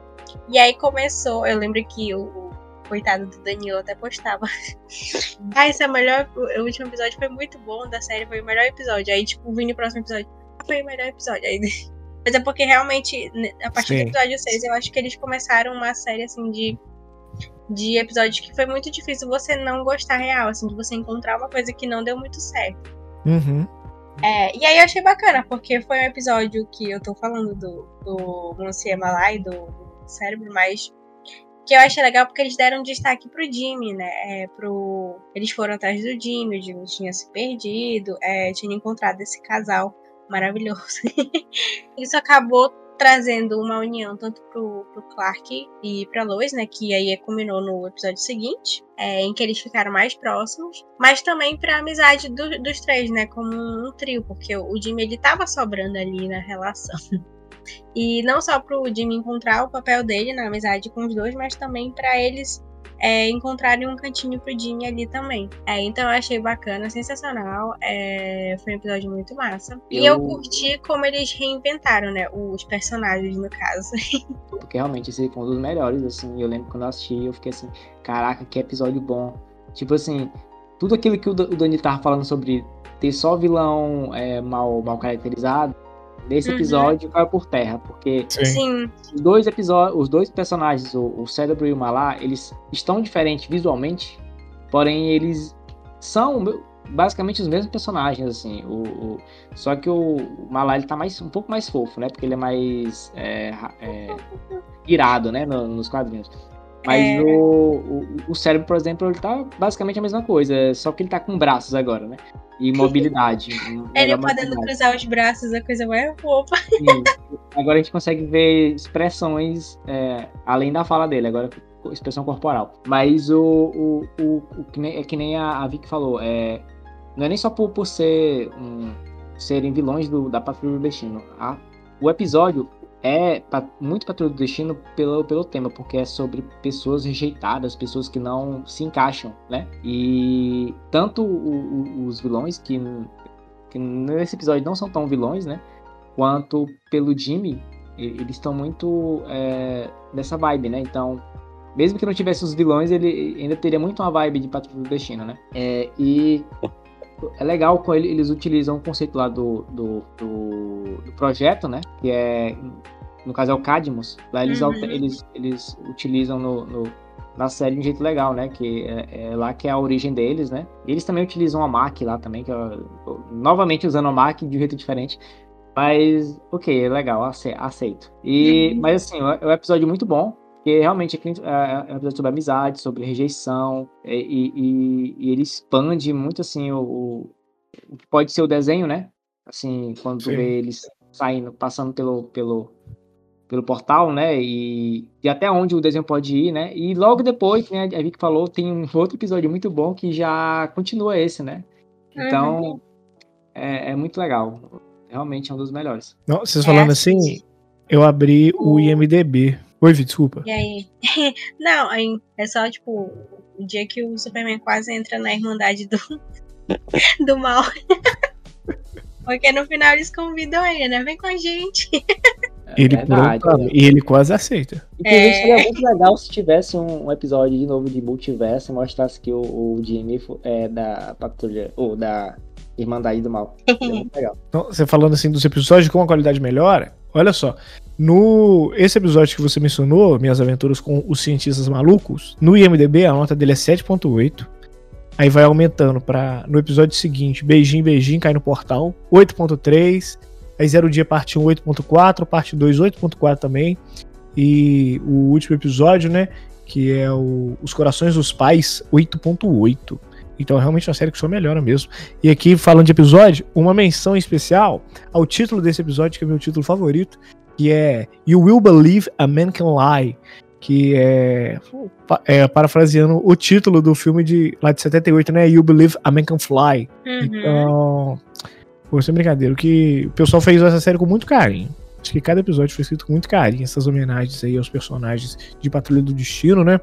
E aí começou. Eu lembro que o, o coitado do Danilo até postava. ah, esse é o melhor. O o último episódio foi muito bom da série, foi o melhor episódio. Aí, tipo, vindo no próximo episódio. "Ah, Foi o melhor episódio. Aí, mas é porque realmente, né, a partir Sim. do episódio 6, eu acho que eles começaram uma série assim de. De episódios que foi muito difícil você não gostar real, assim, de você encontrar uma coisa que não deu muito certo. Uhum. É, e aí eu achei bacana, porque foi um episódio que eu tô falando do, do Monsieur Malai, do, do cérebro, mas que eu achei legal porque eles deram destaque pro Jimmy, né? É, pro... Eles foram atrás do Jimmy, o Jimmy tinha se perdido, é, tinha encontrado esse casal maravilhoso. Isso acabou trazendo uma união tanto pro, pro Clark e pra Lois, né? Que aí culminou no episódio seguinte, é, em que eles ficaram mais próximos, mas também pra amizade do- dos três, né? Como um, trio, porque o Jimmy ele tava sobrando ali na relação. E não só pro Jimmy encontrar o papel dele na amizade com os dois, mas também pra eles é, encontrarem um cantinho pro Jimmy ali também. É, então eu achei bacana, sensacional. é, foi um episódio muito massa. E eu Eu- curti como eles reinventaram, né? Os personagens, no caso. Porque realmente esse foi um dos melhores, assim. Eu lembro quando eu assisti, eu fiquei assim, caraca, que episódio bom. Tipo assim, tudo aquilo que o Dani tava falando sobre ter só vilão é, mal, mal caracterizado, nesse Uhum. episódio caiu por terra. Porque Sim. Os dois episódios, os dois personagens, o, o Cérebro e o Malá, eles estão diferentes visualmente, porém eles são basicamente os mesmos personagens, assim. O, o- só que o, o Malá ele tá mais, um pouco mais fofo, né? Porque ele é mais é, é, irado, né? no- nos quadrinhos. Mas É. o, o, o cérebro, por exemplo, ele tá basicamente a mesma coisa, só que ele tá com braços agora, né? E mobilidade. ele podendo cruzar os braços, a coisa mais. Sim. Agora a gente consegue ver expressões é, além da fala dele, agora expressão corporal. Mas o, o, o, o que nem, é que nem a, a Vicky falou, é, não é nem só por, por ser um, serem vilões do, da Patrulha do Destino. A- o episódio é muito Patrulha do Destino pelo, pelo tema, porque é sobre pessoas rejeitadas, pessoas que não se encaixam, né? E tanto o- o- os vilões que, que nesse episódio não são tão vilões, né? quanto pelo Jimmy, eles estão muito é, nessa vibe, né? Então, mesmo que não tivesse os vilões, ele ainda teria muito uma vibe de Patrulha do Destino, né? É, e é legal quando ele- eles utilizam o conceito lá do, do, do, do projeto, né? Que é no caso é o Cadmus, lá eles, Uhum. eles, eles utilizam no, no- na série de um jeito legal, né? Que é, é lá que é a origem deles, né? E eles também utilizam a Mac lá também, que é, novamente usando a Mac de um jeito diferente. Mas, ok, é legal, ace- aceito. E, Uhum. Mas assim, é um episódio muito bom. Porque realmente aqui, é é um episódio sobre amizade, sobre rejeição, e, e- e- e ele expande muito assim o, o, que pode ser o desenho, né? Assim, quando tu vê eles saindo, passando pelo, pelo, pelo portal, né? E, e até onde o desenho pode ir, né? E logo depois, né, a Vicky falou, tem um outro episódio muito bom que já continua esse, né? Então, é, é muito legal. Realmente é um dos melhores. Não, vocês falando É, assim, eu abri o IMDB. Oi, Vi, desculpa. E aí? Não, aí é só, tipo, o dia que o Superman quase entra na Irmandade do, do mal. Porque no final eles convidam ele, né? Vem com a gente. É Ele verdade, pronto, né? e ele quase aceita. Inclusive, É. seria muito legal se tivesse um, um episódio de novo de multiverso e mostrasse que o, o Jimmy é da patrulha, ou da Irmandade do Mal. Seria muito legal. Então, você falando assim dos episódios com a qualidade melhora, olha só. No esse episódio que você mencionou, Minhas Aventuras com os Cientistas Malucos, no IMDB a nota dele é 7.8. Aí vai aumentando para no episódio seguinte, Beijinho, Beijinho, cai no portal, 8.3. Aí Zero Dia parte 1, 8.4, parte 2, 8.4 também. E o último episódio, né, que é o Os Corações dos Pais, 8.8. Então é realmente uma série que só melhora mesmo. E aqui, falando de episódio, uma menção especial ao título desse episódio, que é meu título favorito, que é You Will Believe a Man Can Lie, que é, é parafraseando o título do filme de lá de 78, né? You Believe a Man Can Fly. Uhum. Então, pô, sem brincadeira, o que o pessoal fez essa série com muito carinho. Acho que cada episódio foi escrito com muito carinho, essas homenagens aí aos personagens de Patrulha do Destino, né?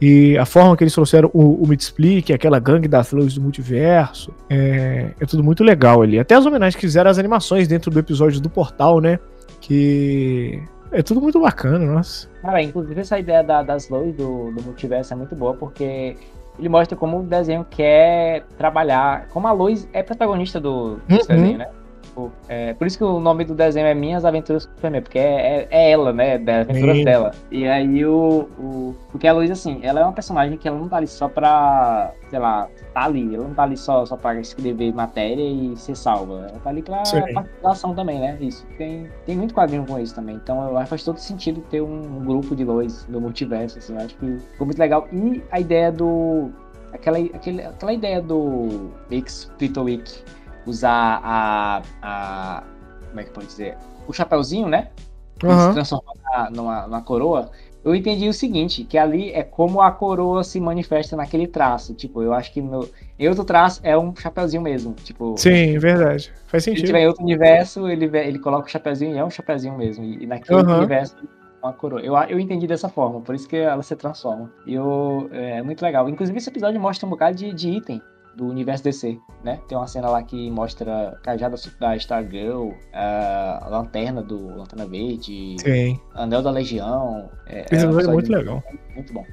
E a forma que eles trouxeram o, o Mid-Split, aquela gangue das luzes do multiverso, é, é tudo muito legal ali. Até as homenagens que fizeram às animações dentro do episódio do Portal, né? Que é tudo muito bacana, nossa. Cara, inclusive essa ideia da- das lojas do, do multiverso é muito boa, porque ele mostra como o desenho quer trabalhar. Como a Lois é protagonista do, desse Uhum. desenho, né? Tipo, é, por isso que o nome do desenho é Minhas Aventuras com o Superman, porque é, é- é ela, né? Das aventuras Sim. dela. E aí o, o. Porque a Lois, assim, ela é uma personagem que ela não tá ali só pra. Sei lá, tá ali. Ela não tá ali só, só pra escrever matéria e ser salva. Ela tá ali pra Sim. participação também, né? Isso. Tem, tem muito quadrinho com isso também. Então eu acho que faz todo sentido ter um, um grupo de Lois no multiverso, assim. Eu acho que ficou muito legal. E a ideia do. Aquela, aquele, aquela ideia do X Week usar a, a. Como é que pode dizer? O chapéuzinho, né? E se Aham. transformar na- numa, numa coroa. Eu entendi o seguinte, que ali é como a coroa se manifesta naquele traço. Tipo, eu acho que no, em outro traço é um chapéuzinho mesmo. Tipo, Sim, verdade. Faz se ele sentido. tiver em outro universo, ele, ele coloca o chapéuzinho e é um chapéuzinho mesmo. E, e naquele Aham. universo uma coroa. Eu, eu entendi dessa forma, por isso que ela se transforma. E eu, é muito legal. Inclusive, esse episódio mostra um bocado de, de item do universo DC, né? Tem uma cena lá que mostra cajada da Stargirl, a lanterna do Lanterna Verde, Sim. Anel da Legião. É, Esse é um é episódio muito legal. Muito bom.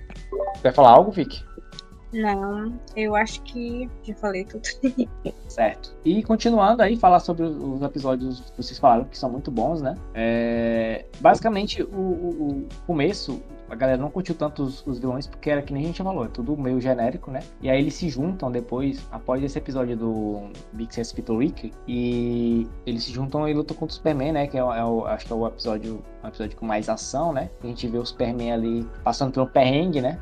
Quer falar algo, Vic? Não, eu acho que já falei tudo. Certo. E continuando aí, falar sobre os os episódios que vocês falaram, que são muito bons, né? É, Basicamente, o, o- o começo, a galera não curtiu tanto os, os vilões, porque era que nem a gente falou, é tudo meio genérico, né? E aí eles se juntam depois, após esse episódio do Big Sense Peter Week, e eles se juntam e lutam contra o Superman, né? Que é, o- é o, acho que é o episódio, um episódio com mais ação, né? A gente vê o Superman ali passando por um perrengue, né?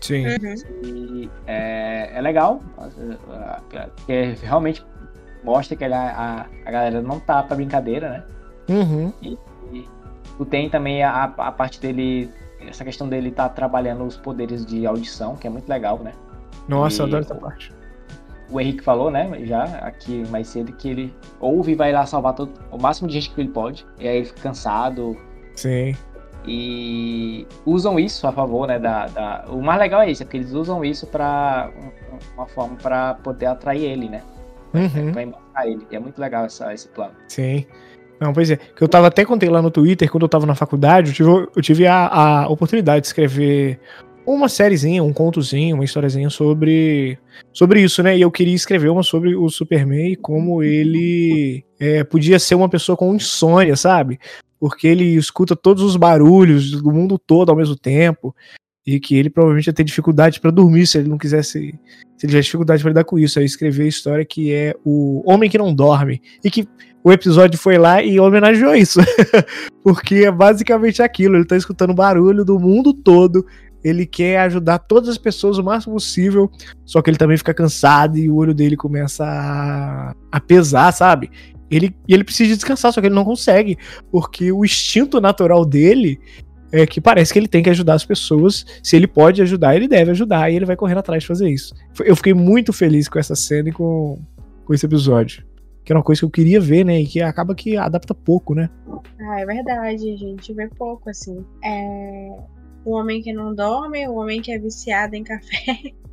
Sim. Uhum. E é, é legal, porque realmente mostra que a, a, a galera não tá pra brincadeira, né? Uhum. Tu tem também a, a parte dele, essa questão dele tá trabalhando os poderes de audição, que é muito legal, né? Nossa, eu E- adoro essa parte. O Henrique falou, né, já aqui mais cedo, que ele ouve e vai lá salvar todo, o máximo de gente que ele pode, e aí ele fica cansado, Sim. e usam isso a favor, né, da, da... O mais legal é isso, é porque eles usam isso um- uma forma pra poder atrair ele, né? Uhum. Pra embarcar ele. E é muito legal essa, esse plano. Sim. Não, pois é. Que eu tava até contei lá no Twitter, quando eu tava na faculdade, eu tive, eu tive a, a oportunidade de escrever uma sériezinha, um contozinho, uma historiazinha sobre, sobre isso, né? E eu queria escrever uma sobre o Superman e como ele é, podia ser uma pessoa com insônia, sabe? porque ele escuta todos os barulhos do mundo todo ao mesmo tempo e que ele provavelmente ia ter dificuldade para dormir se ele não quisesse, se ele tivesse dificuldade para lidar com isso. Aí escreveu a história que é o Homem que não dorme e que o episódio foi lá e homenageou isso, porque é basicamente aquilo. Ele tá escutando barulho do mundo todo. Ele quer ajudar todas as pessoas o máximo possível, só que ele também fica cansado e o olho dele começa a, a pesar, sabe? Ele, ele precisa descansar, só que ele não consegue, porque o instinto natural dele é que parece que ele tem que ajudar as pessoas. Se ele pode ajudar, ele deve ajudar, e ele vai correndo atrás de fazer isso. Eu fiquei muito feliz com essa cena e com, com esse episódio. Que era uma coisa que eu queria ver, né? E que acaba que adapta pouco, né? Ah, é verdade, a gente vê pouco, assim. É... O homem que não dorme, o homem que é viciado em café.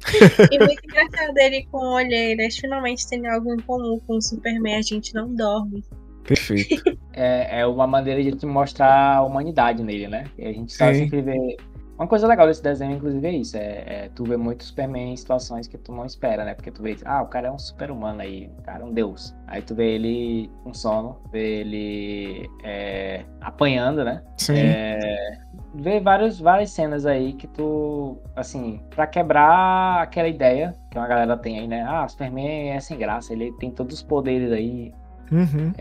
e muito engraçado ele com olheiras, finalmente tem algo em comum com o Superman, a gente não dorme. Perfeito. É, é uma maneira de te mostrar a humanidade nele, né? E a gente só Sim. sempre vê. Uma coisa legal desse desenho, inclusive, é isso. É, é tu vê muito Superman em situações que tu não espera, né? Porque tu vê, ah, o cara é um super-humano aí, o cara é um deus. Aí tu vê ele com sono, vê ele é, apanhando, né? Sim. É, vê várias, várias cenas aí que tu, assim, pra quebrar aquela ideia que uma galera tem aí, né? Ah, Superman é sem graça, ele tem todos os poderes aí, Uhum.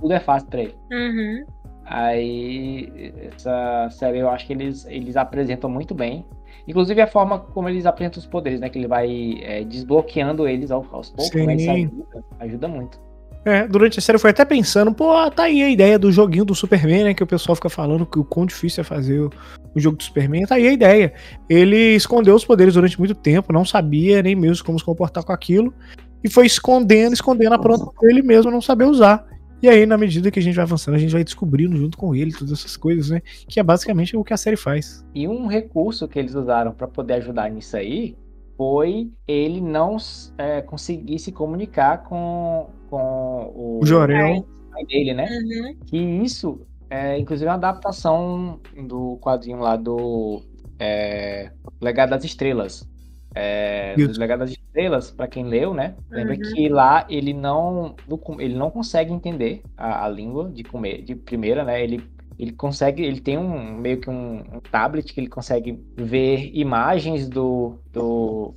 tudo é fácil pra ele. Uhum. Aí, essa série eu acho que eles, eles apresentam muito bem. Inclusive a forma como eles apresentam os poderes, né? Que ele vai é, desbloqueando eles aos, aos poucos, né? Isso Sim. ajuda, ajuda muito. É, durante a série eu fui até pensando, pô, tá aí a ideia do joguinho do Superman, né? Que o pessoal fica falando que o quão difícil é fazer o, o jogo do Superman. Tá aí a ideia. Ele escondeu os poderes durante muito tempo, não sabia nem mesmo como se comportar com aquilo. E foi escondendo, escondendo a pronta ele mesmo não saber usar. E aí, na medida que a gente vai avançando, a gente vai descobrindo junto com ele todas essas coisas, né? Que é basicamente o que a série faz. E um recurso que eles usaram para poder ajudar nisso aí foi ele não é, conseguir se comunicar com, com o O Jorel. pai dele, né? Uhum. Que isso é inclusive uma adaptação do quadrinho lá do é, Legado das Estrelas. É, do Legado das Estrelas, para quem leu, né? Lembra Uhum. que lá ele não, ele não consegue entender a, a língua de, comer, de primeira, né? Ele, ele consegue, ele tem um meio que um, um tablet que ele consegue ver imagens do, do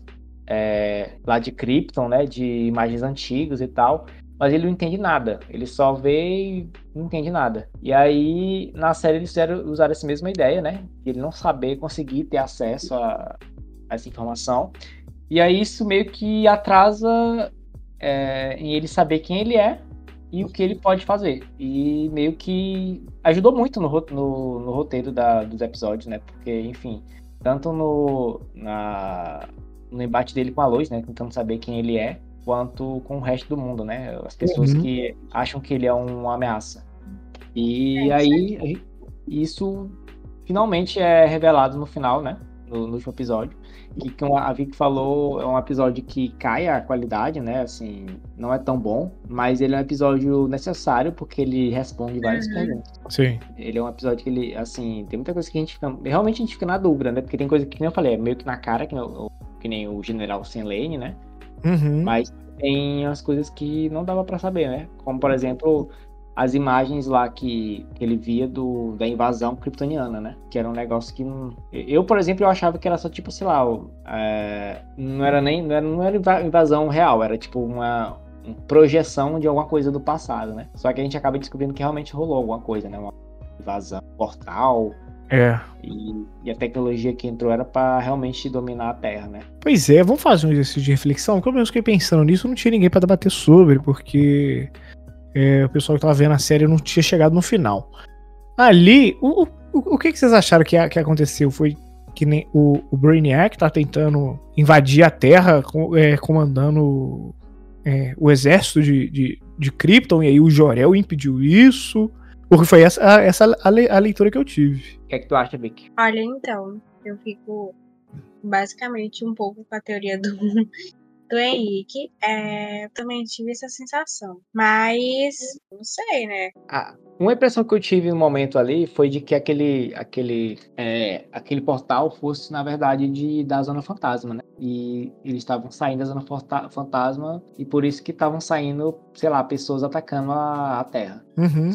é, lá de Krypton, né? De imagens antigas e tal mas ele não entende nada. Ele só vê e não entende nada. E aí, na série, eles fizeram, usaram essa mesma ideia, né? Ele não saber conseguir ter acesso a essa informação. E aí, isso meio que atrasa é, em ele saber quem ele é e o que ele pode fazer. E meio que ajudou muito no, no, no roteiro da- dos episódios, né? Porque, enfim, tanto no, na, no embate dele com a Lois, né? Tentando saber quem ele é, quanto com o resto do mundo, né? As pessoas Uhum. que acham que ele é uma ameaça. E É, aí, aí, isso finalmente é revelado no final, né? No, no último episódio. E como a Vic falou, é um episódio que cai a qualidade, né? Assim, não é tão bom, mas ele é um episódio necessário porque ele responde várias Uhum. perguntas. Sim. Ele é um episódio que ele, assim, tem muita coisa que a gente fica. Realmente a gente fica na dúvida, né? Porque tem coisa que, como eu falei, é meio que na cara, que, nem o- que nem o General Senlane, né? Uhum. Mas tem as coisas que não dava pra saber, né? Como, por exemplo, as imagens lá que, que ele via do, da invasão kryptoniana, né? Que era um negócio que não... Eu, por exemplo, eu achava que era só, tipo, sei lá, é, não era nem... Não era, não era inva- invasão real, era tipo uma, uma projeção de alguma coisa do passado, né? Só que a gente acaba descobrindo que realmente rolou alguma coisa, né? Uma invasão, portal... É. E, e a tecnologia que entrou era pra realmente dominar a Terra, né? Pois é, vamos fazer um exercício de reflexão. Como eu fiquei pensando nisso, não tinha ninguém pra debater sobre, porque é, o pessoal que tava vendo a série não tinha chegado no final. Ali, o, o, o que, que vocês acharam que, a- que aconteceu? Foi que nem o, o Brainiac tá tentando invadir a Terra, com- é, comandando é, o exército de, de, de Krypton, e aí o Jorel impediu isso. Porque foi essa, a- essa a, le- a leitura que eu tive. O que é que tu acha, Vic? Olha, então, eu fico basicamente um pouco com a teoria do, do Henrique. É, eu também tive essa sensação. Mas, não sei, né? Ah, uma impressão que eu tive no momento ali foi de que aquele, aquele, é, aquele portal fosse, na verdade, de, da Zona Fantasma, né? E eles estavam saindo da Zona Fantasma e por isso que estavam saindo, sei lá, pessoas atacando a, a Terra. Uhum.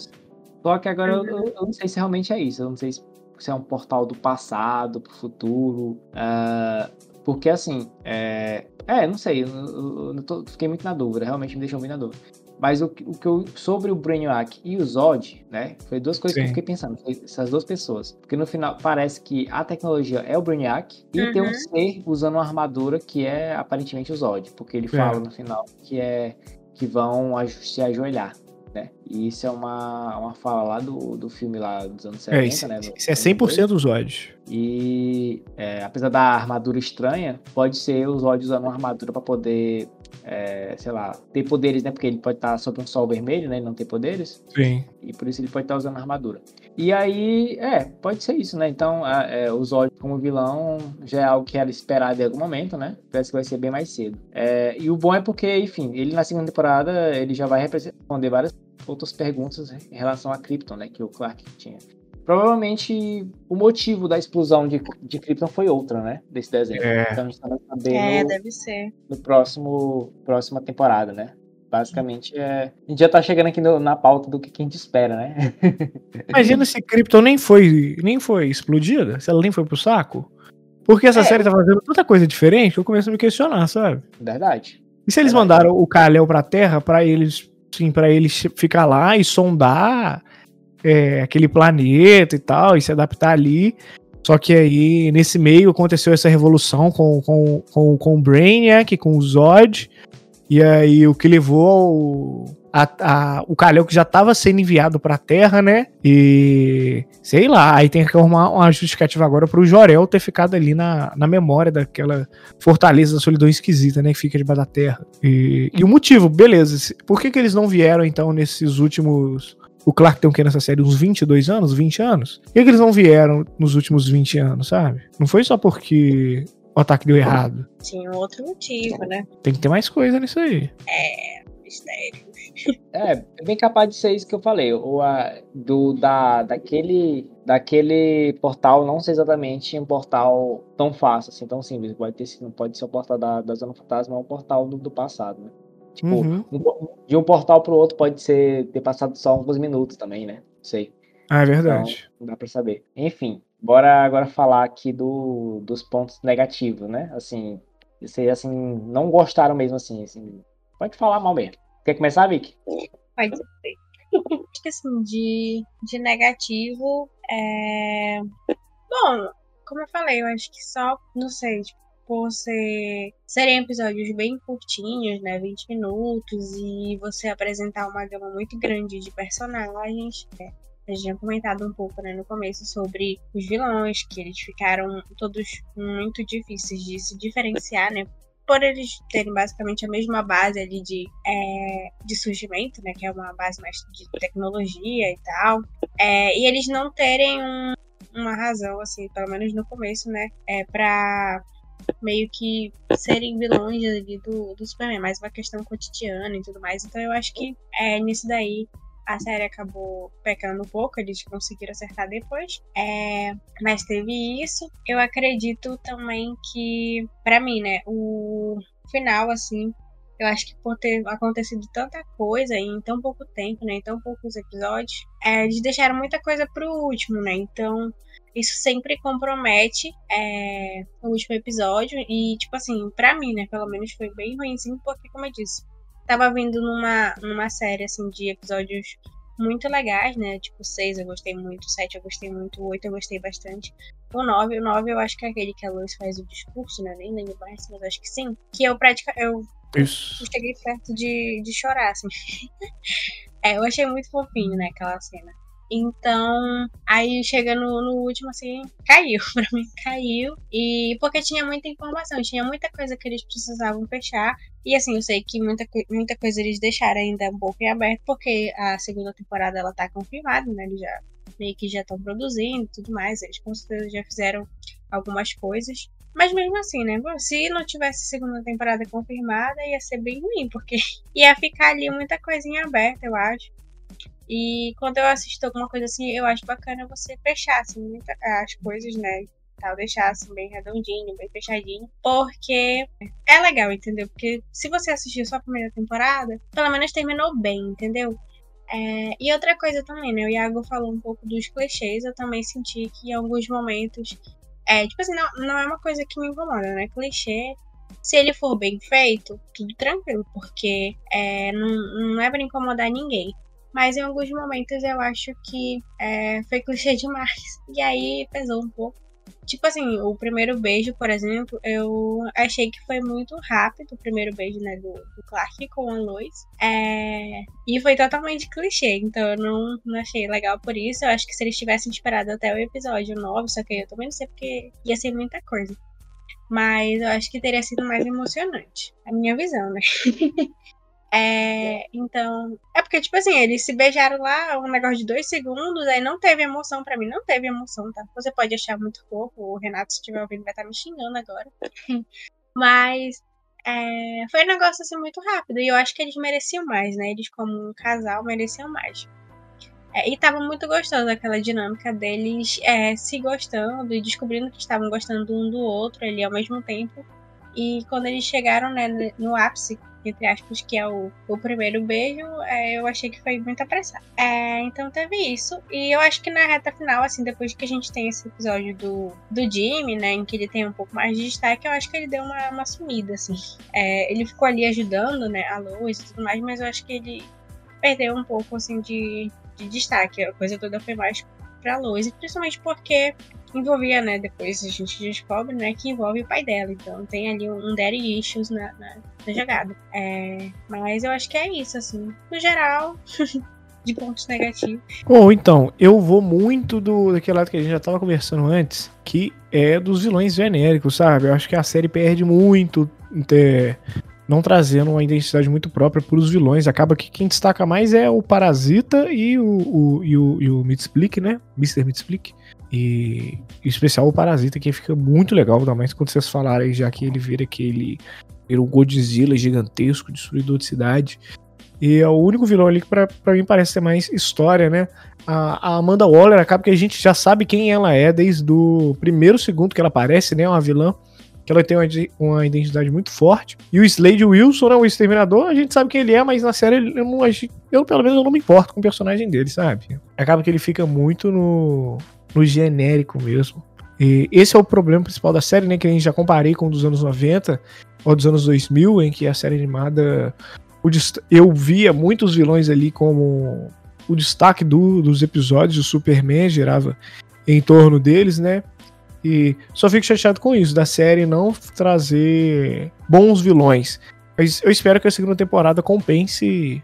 Só que agora uhum. eu, eu, não sei se realmente é isso. Eu não sei se, se é um portal do passado pro futuro. Uh, porque assim, é, é não sei, eu, eu, eu tô, fiquei muito na dúvida, realmente me deixou muito na dúvida. Mas o, o que eu, sobre o Brainiac e o Zod, né? Foi duas coisas Sim. que eu fiquei pensando, essas duas pessoas. Porque no final parece que a tecnologia é o Brainiac e uhum. tem um ser usando uma armadura que é aparentemente o Zod. Porque ele é. fala no final que é que vão se ajoelhar né? E isso é uma, uma fala lá do, do filme lá dos anos 70, é, isso, né? Isso é 100% dos Zod. E é, apesar da armadura estranha, pode ser os Zod usando uma armadura para poder, é, sei lá, ter poderes, né? Porque ele pode estar sob um sol vermelho, né? E não ter poderes. Sim. E por isso ele pode estar usando armadura. E aí, é, pode ser isso, né? Então, é, o Zod como vilão já é algo que era esperado em algum momento, né? Parece que vai ser bem mais cedo. É, e o bom é porque, enfim, ele na segunda temporada ele já vai responder várias outras perguntas em relação a Krypton, né? Que o Clark tinha. Provavelmente o motivo da explosão de, de Krypton foi outra, né? Desse desenho. É. Então a gente tá vai saber é, no, deve ser. no próximo próxima temporada, né? Basicamente, é... a gente já tá chegando aqui no, na pauta do que a gente espera, né? Imagina se Krypton nem foi, nem foi explodida, se ela nem foi pro saco. Porque essa é. série tá fazendo tanta coisa diferente, eu começo a me questionar, sabe? Verdade. E se eles Verdade. mandaram o Kal-El pra Terra para eles, sim, para eles ficar lá e sondar é, aquele planeta e tal, e se adaptar ali. Só que aí, nesse meio, aconteceu essa revolução com, com, com, com o Brainiac, com o Zod. E aí, o que levou a, a, o Kalel que já estava sendo enviado para a Terra, né? E sei lá, aí tem que arrumar uma justificativa agora para o Jorel ter ficado ali na, na memória daquela fortaleza da solidão esquisita, né? Que fica debaixo da Terra. E, e o motivo, beleza. Por que, que eles não vieram então nesses últimos o Clark tem o que nessa série? Uns 22 anos? 20 anos? Por que, que eles não vieram nos últimos 20 anos, sabe? Não foi só porque o ataque deu errado. Tinha um outro motivo, né? Tem que ter mais coisa nisso aí. É, mistério. É, é bem capaz de ser isso que eu falei. O, a, do, da, daquele, daquele portal, não ser exatamente um portal tão fácil, assim, tão simples. Pode ter, não pode ser o portal da, da Zona Fantasma, é um portal do, do passado, né? Tipo, Uhum. um- de um portal pro outro pode ser ter passado só alguns minutos também, né? Não sei. Ah, é verdade. Não dá pra saber. Enfim, bora agora falar aqui do, dos pontos negativos, né? Assim, vocês assim, não gostaram mesmo assim, assim. Pode falar mal mesmo. Quer começar, Vicky? Pode ser. Acho que assim, de, de negativo, é. Bom, como eu falei, eu acho que só, não sei, tipo, por ser, serem episódios bem curtinhos, né? 20 minutos, e você apresentar uma gama muito grande de personagens. né, A gente tinha comentado um pouco né, no começo sobre os vilões, que eles ficaram todos muito difíceis de se diferenciar, né? Por eles terem basicamente a mesma base ali de, é, de surgimento, né? Que é uma base mais de tecnologia e tal. É, e eles não terem um- uma razão, assim, pelo menos no começo, né? É, pra meio que serem vilões ali do, do Superman, mais uma questão cotidiana e tudo mais. Então eu acho que é, nisso daí a série acabou pecando um pouco, eles conseguiram acertar depois. É, mas teve isso. Eu acredito também que, pra mim, né, o final, assim, eu acho que por ter acontecido tanta coisa em tão pouco tempo, né, em tão poucos episódios, é, eles deixaram muita coisa pro último, né? Então isso sempre compromete é, o último episódio. E, tipo assim, pra mim, né, pelo menos foi bem ruimzinho, porque, como eu disse, tava vindo numa, numa série, assim, de episódios muito legais, né? Tipo, 6 eu gostei muito, 7 eu gostei muito, 8 eu gostei bastante. O 9, o 9 eu acho que é aquele que a Luz faz o discurso, né? Nem lembro mais, mas acho que sim. Que eu praticamente. Eu Isso. cheguei perto de, de chorar, assim. é, eu achei muito fofinho, né, aquela cena. Então, aí chega no, último, assim, caiu. Pra mim, caiu. E porque tinha muita informação, tinha muita coisa que eles precisavam fechar. E assim, eu sei que muita, muita coisa eles deixaram ainda um pouco em aberto, porque a segunda temporada ela tá confirmada, né? Eles já meio que já estão produzindo e tudo mais. Eles com certeza já fizeram algumas coisas. Mas mesmo assim, né? Se não tivesse segunda temporada confirmada, ia ser bem ruim, porque ia ficar ali muita coisinha aberta, eu acho. E quando eu assisto alguma coisa assim, eu acho bacana você fechar assim, muita- as coisas, né? Tal, deixar assim bem redondinho, bem fechadinho. Porque é legal, entendeu? Porque se você assistiu só a primeira temporada, pelo menos terminou bem, entendeu? É, e outra coisa também, né? O Iago falou um pouco dos clichês. Eu também senti que em alguns momentos. É, tipo assim, não, não é uma coisa que me incomoda, né? Clichê. Se ele for bem feito, tudo tranquilo, porque é, não, não é pra incomodar ninguém. Mas em alguns momentos eu acho que é, foi clichê demais. E aí pesou um pouco. Tipo assim, o primeiro beijo, por exemplo, eu achei que foi muito rápido o primeiro beijo, né, do, do Clark com a Lois. É... E foi totalmente clichê, então eu não, não achei legal por isso. Eu acho que se eles tivessem esperado até o episódio 9, só que eu também não sei porque ia ser muita coisa. Mas eu acho que teria sido mais emocionante. A minha visão, né? É, então. É porque, tipo assim, eles se beijaram lá um negócio de dois segundos, aí não teve emoção para mim. Não teve emoção, tá? Você pode achar muito fofo, o Renato, se estiver ouvindo, vai estar tá me xingando agora. Mas. É, foi um negócio assim muito rápido. E eu acho que eles mereciam mais, né? Eles, como um casal, mereciam mais. É, e tava muito gostoso aquela dinâmica deles é, se gostando e descobrindo que estavam gostando um do outro ali ao mesmo tempo. E quando eles chegaram né, no ápice entre aspas, que é o, o primeiro beijo, é, eu achei que foi muito apressado. É, então teve isso. E eu acho que na reta final, assim, depois que a gente tem esse episódio do, do Jimmy, né, em que ele tem um pouco mais de destaque, eu acho que ele deu uma, uma sumida, assim. É, ele ficou ali ajudando, né, a luz e tudo mais, mas eu acho que ele perdeu um pouco, assim, de, de destaque. A coisa toda foi mais pra Lois, principalmente porque envolvia, né, depois a gente descobre, né, que envolve o pai dela, então tem ali um daddy issues na, na, na jogada. É, mas eu acho que é isso, assim, no geral, de pontos negativos. Bom, então, eu vou muito do daquele lado que a gente já tava conversando antes, que é dos vilões genéricos, sabe? Eu acho que a série perde muito ter, não trazendo uma identidade muito própria para os vilões. Acaba que quem destaca mais é o Parasita e o, o, e o, e o Mitsplick, né? Mr. Mitsplick. E em especial o Parasita, que fica muito legal, ainda mais quando vocês falarem já que ele vira aquele. Vira um Godzilla gigantesco, destruidor de cidade. E é o único vilão ali que pra, pra mim parece ter mais história, né? A, a, Amanda Waller acaba que a gente já sabe quem ela é desde o primeiro segundo que ela aparece, né? Uma vilã que ela tem uma, uma identidade muito forte. E o Slade Wilson, né, o Exterminador, a gente sabe quem ele é, mas na série eu, não, eu pelo menos eu não me importo com o personagem dele, sabe? Acaba que ele fica muito no, no genérico mesmo. E esse é o problema principal da série, né? Que a gente já comparei com o dos anos 90 ou dos anos 2000, em que a série animada. Eu via muitos vilões ali como o destaque do, dos episódios, o Superman girava em torno deles, né? E só fico chateado com isso, da série não trazer bons vilões. Mas eu espero que a segunda temporada compense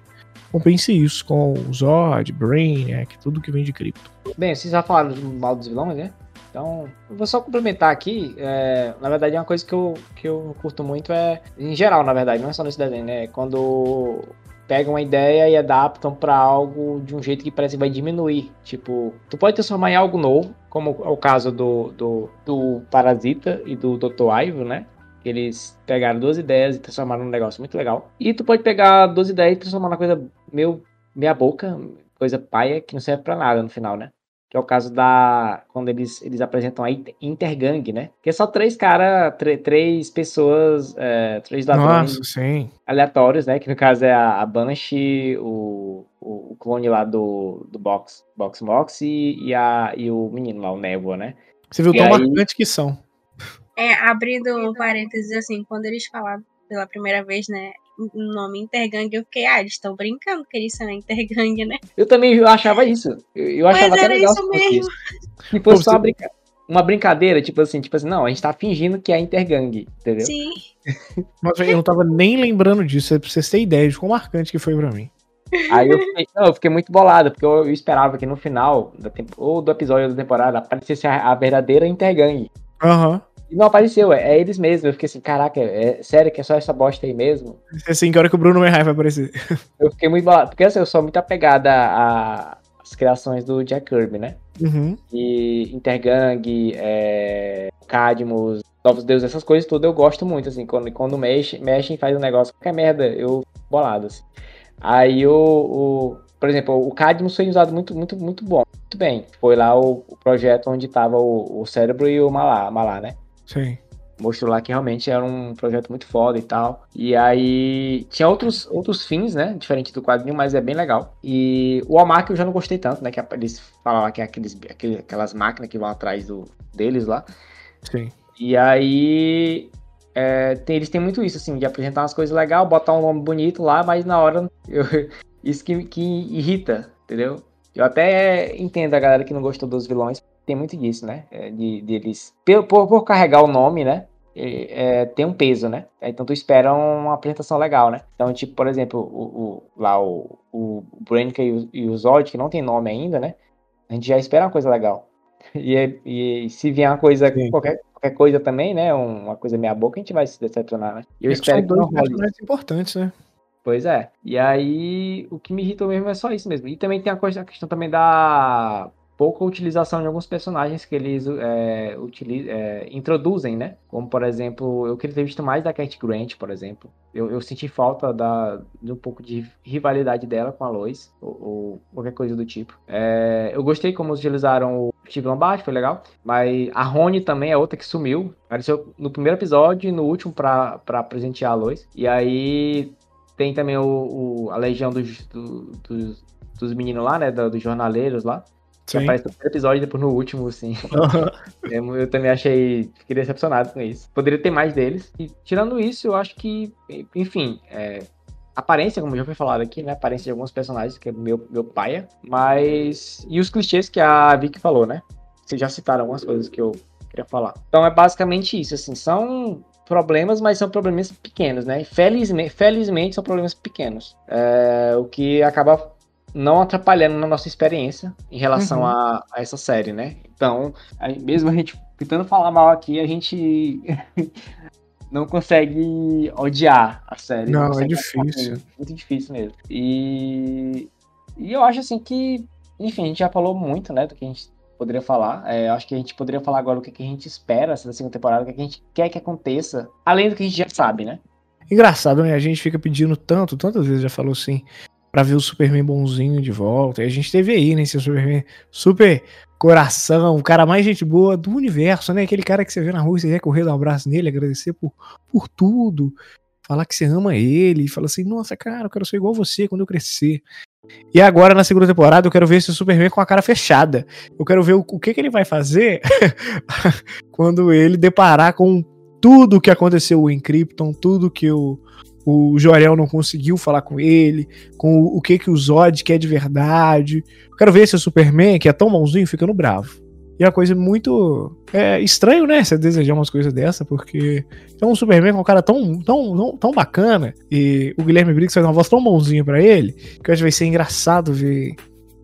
compense isso com Zod, Brainiac, tudo que vem de cripto. Bem, vocês já falaram mal dos vilões, né? Então, eu vou só complementar aqui. É, na verdade, é uma coisa que eu, que eu curto muito é, em geral, na verdade, não é só nesse desenho, né? Quando pegam uma ideia e adaptam para algo de um jeito que parece que vai diminuir. Tipo, tu pode transformar em algo novo, como é o caso do, do, do Parasita e do Dr. Ivo, né? Eles pegaram duas ideias e transformaram num negócio muito legal. E tu pode pegar duas ideias e transformar numa coisa meio meia boca, coisa paia, que não serve pra nada no final, né? Que é o caso da. Quando eles, eles apresentam a Intergang, né? Que é só três caras, três pessoas, é, três ladrões Nossa, aleatórios, né? Que no caso é a, a Banshee, o, o, o, clone lá do, do Box Box, Box e, e, a, e o menino lá, o Névoa, né? Você viu e tão aí... marcantes que são. É, abrindo parênteses, assim, quando eles falaram pela primeira vez, né, o nome Intergang, eu fiquei, ah, eles estão brincando que eles são Intergang, né? Eu também achava isso. Eu, eu achava Mas era legal isso mesmo. Se fosse só uma, brinca... uma brincadeira, tipo assim, tipo assim, não, a gente tá fingindo que é Intergang, entendeu? Sim. Mas eu não tava nem lembrando disso, é pra vocês terem ideia de quão marcante que foi pra mim. Aí eu fiquei, não, eu fiquei muito bolado, porque eu, eu esperava que no final, da tempo, ou do episódio da temporada, aparecesse a, a verdadeira Intergang. Aham. Uhum. E não apareceu, é, é, eles mesmos. Eu fiquei assim, caraca, é sério que é só essa bosta aí mesmo? É assim, que hora que o Bruno Merrai vai aparecer. Eu fiquei muito bolado, porque assim, eu sou muito apegada às criações do Jack Kirby, né? Uhum. E Intergang, é, Cadmus, Novos Deuses, essas coisas tudo eu gosto muito, assim, quando, quando mexe, mexe e faz um negócio, qualquer merda, eu bolado, assim. Aí o, o por exemplo, o Cadmus foi usado muito, muito, muito bom, muito bem. Foi lá o, o projeto onde tava o, o cérebro e o Malá, Malá, né? Sim. mostrou lá que realmente era um projeto muito foda e tal. E aí tinha outros, outros fins, né? Diferente do quadrinho, mas é bem legal. E o Almar eu já não gostei tanto, né? Que eles falam lá que é aqueles, aquelas máquinas que vão atrás do, deles lá. Sim. E aí é, tem, eles têm muito isso, assim, de apresentar umas coisas legais, botar um nome bonito lá, mas na hora eu, isso que, que irrita, entendeu? Eu até entendo a galera que não gostou dos vilões, tem muito disso, né? É, de, de eles, por, por, carregar o nome, né? É, tem um peso, né? Então tu espera uma apresentação legal, né? Então, tipo, por exemplo, o, o lá o, o e o, e o Zod, que não tem nome ainda, né? A gente já espera uma coisa legal. E, e se vier uma coisa, qualquer, qualquer coisa também, né? Uma coisa meia boca, a gente vai se decepcionar, né? Eu é espero que, que não role. mais importantes, né? Pois é. E aí, o que me irritou mesmo é só isso mesmo. E também tem a, coisa, a questão também da pouca utilização de alguns personagens que eles é, é, introduzem, né? Como, por exemplo, eu queria ter visto mais da Cat Grant, por exemplo. Eu, eu senti falta da, de um pouco de rivalidade dela com a Lois, ou, ou qualquer coisa do tipo. É, eu gostei como utilizaram o Steve Lombard, foi legal. Mas a Rony também é outra que sumiu. Apareceu no primeiro episódio e no último para presentear a Lois. E aí tem também o, o a legião dos, do, dos, dos meninos lá, né? dos jornaleiros lá. Que aparece no primeiro episódio e depois no último, assim. Uhum. eu também achei. Fiquei decepcionado com isso. Poderia ter mais deles. E tirando isso, eu acho que, enfim, é, aparência, como já foi falado aqui, né? Aparência de alguns personagens, que é meu, meu paia. Mas. E os clichês que a Vicky falou, né? Vocês já citaram algumas coisas que eu queria falar. Então é basicamente isso, assim. São problemas, mas são problemas pequenos, né? Felizmente, felizmente são problemas pequenos. É, o que acaba não atrapalhando na nossa experiência em relação uhum. a, a, essa série, né? Então, a, mesmo a gente tentando falar mal aqui, a gente não consegue odiar a série. Não, não é difícil. Muito difícil mesmo. E, e eu acho assim que, enfim, a gente já falou muito, né, do que a gente poderia falar. É, acho que a gente poderia falar agora o que, que a gente espera da segunda temporada, o que, que a gente quer que aconteça, além do que a gente já sabe, né? Engraçado, né? A gente fica pedindo tanto, tantas vezes já falou assim, para ver o Superman bonzinho de volta. E a gente teve aí, né, esse Superman super coração, o cara mais gente boa do universo, né? Aquele cara que você vê na rua você quer correr dar um abraço nele, agradecer por, por tudo, falar que você ama ele, e fala assim, nossa, cara, eu quero ser igual você quando eu crescer. E agora, na segunda temporada, eu quero ver esse Superman com a cara fechada. Eu quero ver o, o que, que ele vai fazer quando ele deparar com tudo que aconteceu em Krypton, tudo que o, o Jorel não conseguiu falar com ele, com o, o que que o Zod quer de verdade. Eu quero ver se o Superman, que é tão bonzinho, ficando bravo. E é uma coisa muito é, estranho, né? Você desejar umas coisas dessa, porque é um Superman com um cara tão, tão, tão, tão bacana, e o Guilherme Briggs faz uma voz tão bonzinha para ele, que eu acho que vai ser engraçado ver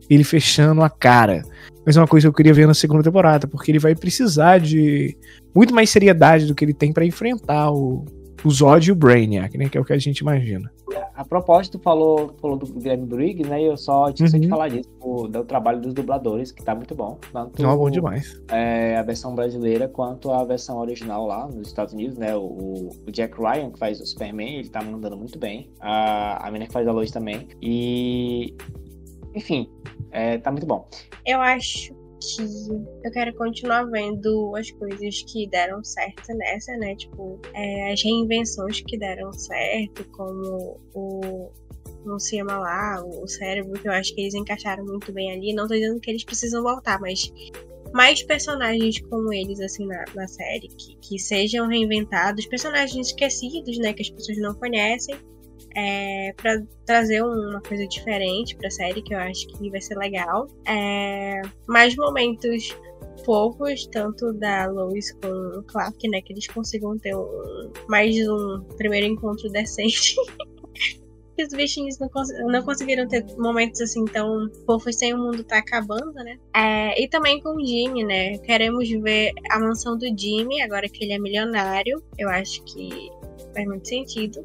ele fechando a cara. Mas é uma coisa que eu queria ver na segunda temporada, porque ele vai precisar de muito mais seriedade do que ele tem para enfrentar o, o Zod e o Brainiac, né? Que é o que a gente imagina. A propósito, falou, falou do Guilherme Briggs, né? E eu só tinha uhum. de falar disso, do, do, trabalho dos dubladores, que tá muito bom. Tanto Não, bom demais. É, a versão brasileira quanto a versão original lá nos Estados Unidos, né? O, o Jack Ryan, que faz o Superman, ele tá mandando muito bem. A, a menina que faz a Lois também. E. Enfim, é, tá muito bom. Eu acho que eu quero continuar vendo as coisas que deram certo nessa, né? Tipo, é, as reinvenções que deram certo, como o não se chama lá, o cérebro, que eu acho que eles encaixaram muito bem ali. Não tô dizendo que eles precisam voltar, mas mais personagens como eles, assim, na, na série, que, que sejam reinventados, personagens esquecidos, né, que as pessoas não conhecem, é, para trazer uma coisa diferente para a série, que eu acho que vai ser legal. É, mais momentos fofos, tanto da Lois com o Clark, né? Que eles consigam ter um, mais um primeiro encontro decente. os bichinhos não, cons não, conseguiram ter momentos assim tão fofos sem o mundo tá acabando, né? É, e também com o Jimmy, né? Queremos ver a mansão do Jimmy, agora que ele é milionário. Eu acho que faz muito sentido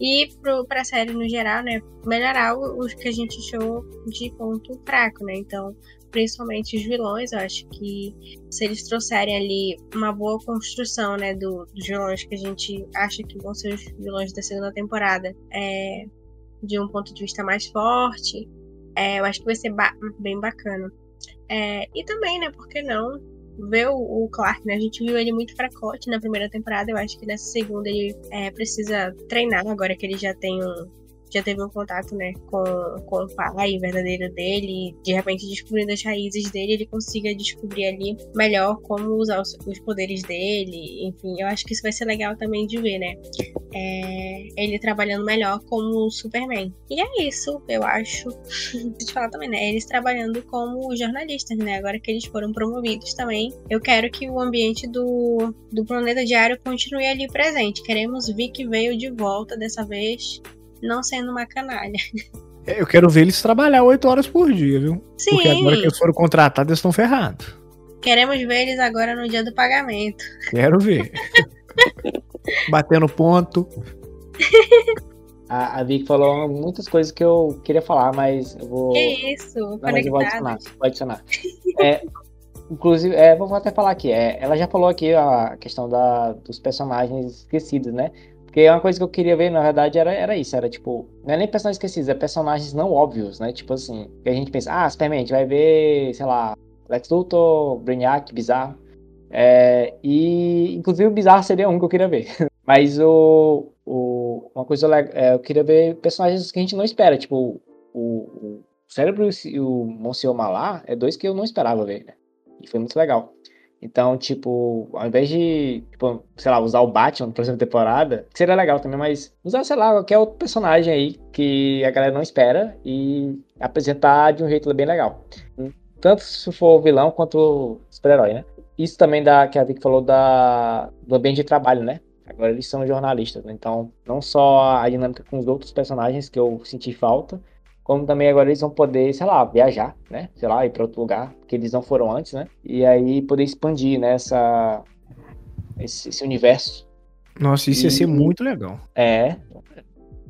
e para a série no geral, né, melhorar os que a gente achou de ponto fraco, né? Então, principalmente os vilões, eu acho que se eles trouxerem ali uma boa construção, né, do, dos vilões que a gente acha que vão ser os vilões da segunda temporada, é, de um ponto de vista mais forte, é, eu acho que vai ser ba bem bacana. É, e também, né, por que não ver o, o, Clark, né? A gente viu ele muito fracote na primeira temporada. Eu acho que nessa segunda ele é, precisa treinar agora que ele já tem um, já teve um contato, né, com, com o pai verdadeiro dele, de repente descobrindo as raízes dele, ele consiga descobrir ali melhor como usar os, os poderes dele, enfim, eu acho que isso vai ser legal também de ver, né, é, ele trabalhando melhor como Superman. E é isso, eu acho, de falar também, né, eles trabalhando como jornalistas, né, agora que eles foram promovidos também, eu quero que o ambiente do, do Planeta Diário continue ali presente, queremos ver que veio de volta dessa vez não sendo uma canalha. É, eu quero ver eles trabalhar oito horas por dia, viu? Sim. Porque agora que eles foram contratados, eles estão ferrados. Queremos ver eles agora no dia do pagamento. Quero ver. Batendo ponto. A, a Vicky falou muitas coisas que eu queria falar, mas eu vou. Que isso? Não, mas eu vou adicionar. Vou adicionar. é, inclusive, é, vou até falar aqui. É, ela já falou aqui a questão da, dos personagens esquecidos, né? Porque uma coisa que eu queria ver, na verdade, era, era isso. Era tipo, não é nem personagens esquecidos, é personagens não óbvios, né? Tipo assim, que a gente pensa, ah, Superman, a gente vai ver, sei lá, Lex Luthor, Brainiac, Bizarro. É, e, inclusive, o Bizarro seria um que eu queria ver. Mas o, o, uma coisa legal, é, eu queria ver personagens que a gente não espera. Tipo, o, o Cérebro e o Monsieur Malá é dois que eu não esperava ver, né? E foi muito legal. Então, tipo, ao invés de, tipo, sei lá, usar o Batman na próxima temporada, que seria legal também, mas usar, sei lá, qualquer outro personagem aí que a galera não espera e apresentar de um jeito bem legal. Tanto se for vilão quanto super-herói, né? Isso também da que a Vicky falou da, do ambiente de trabalho, né? Agora eles são jornalistas, né? então não só a dinâmica com os outros personagens que eu senti falta, como também agora eles vão poder, sei lá, viajar, né? Sei lá, ir para outro lugar, que eles não foram antes, né? E aí poder expandir, né, essa, esse, esse universo. Nossa, isso e... ia ser muito legal. É.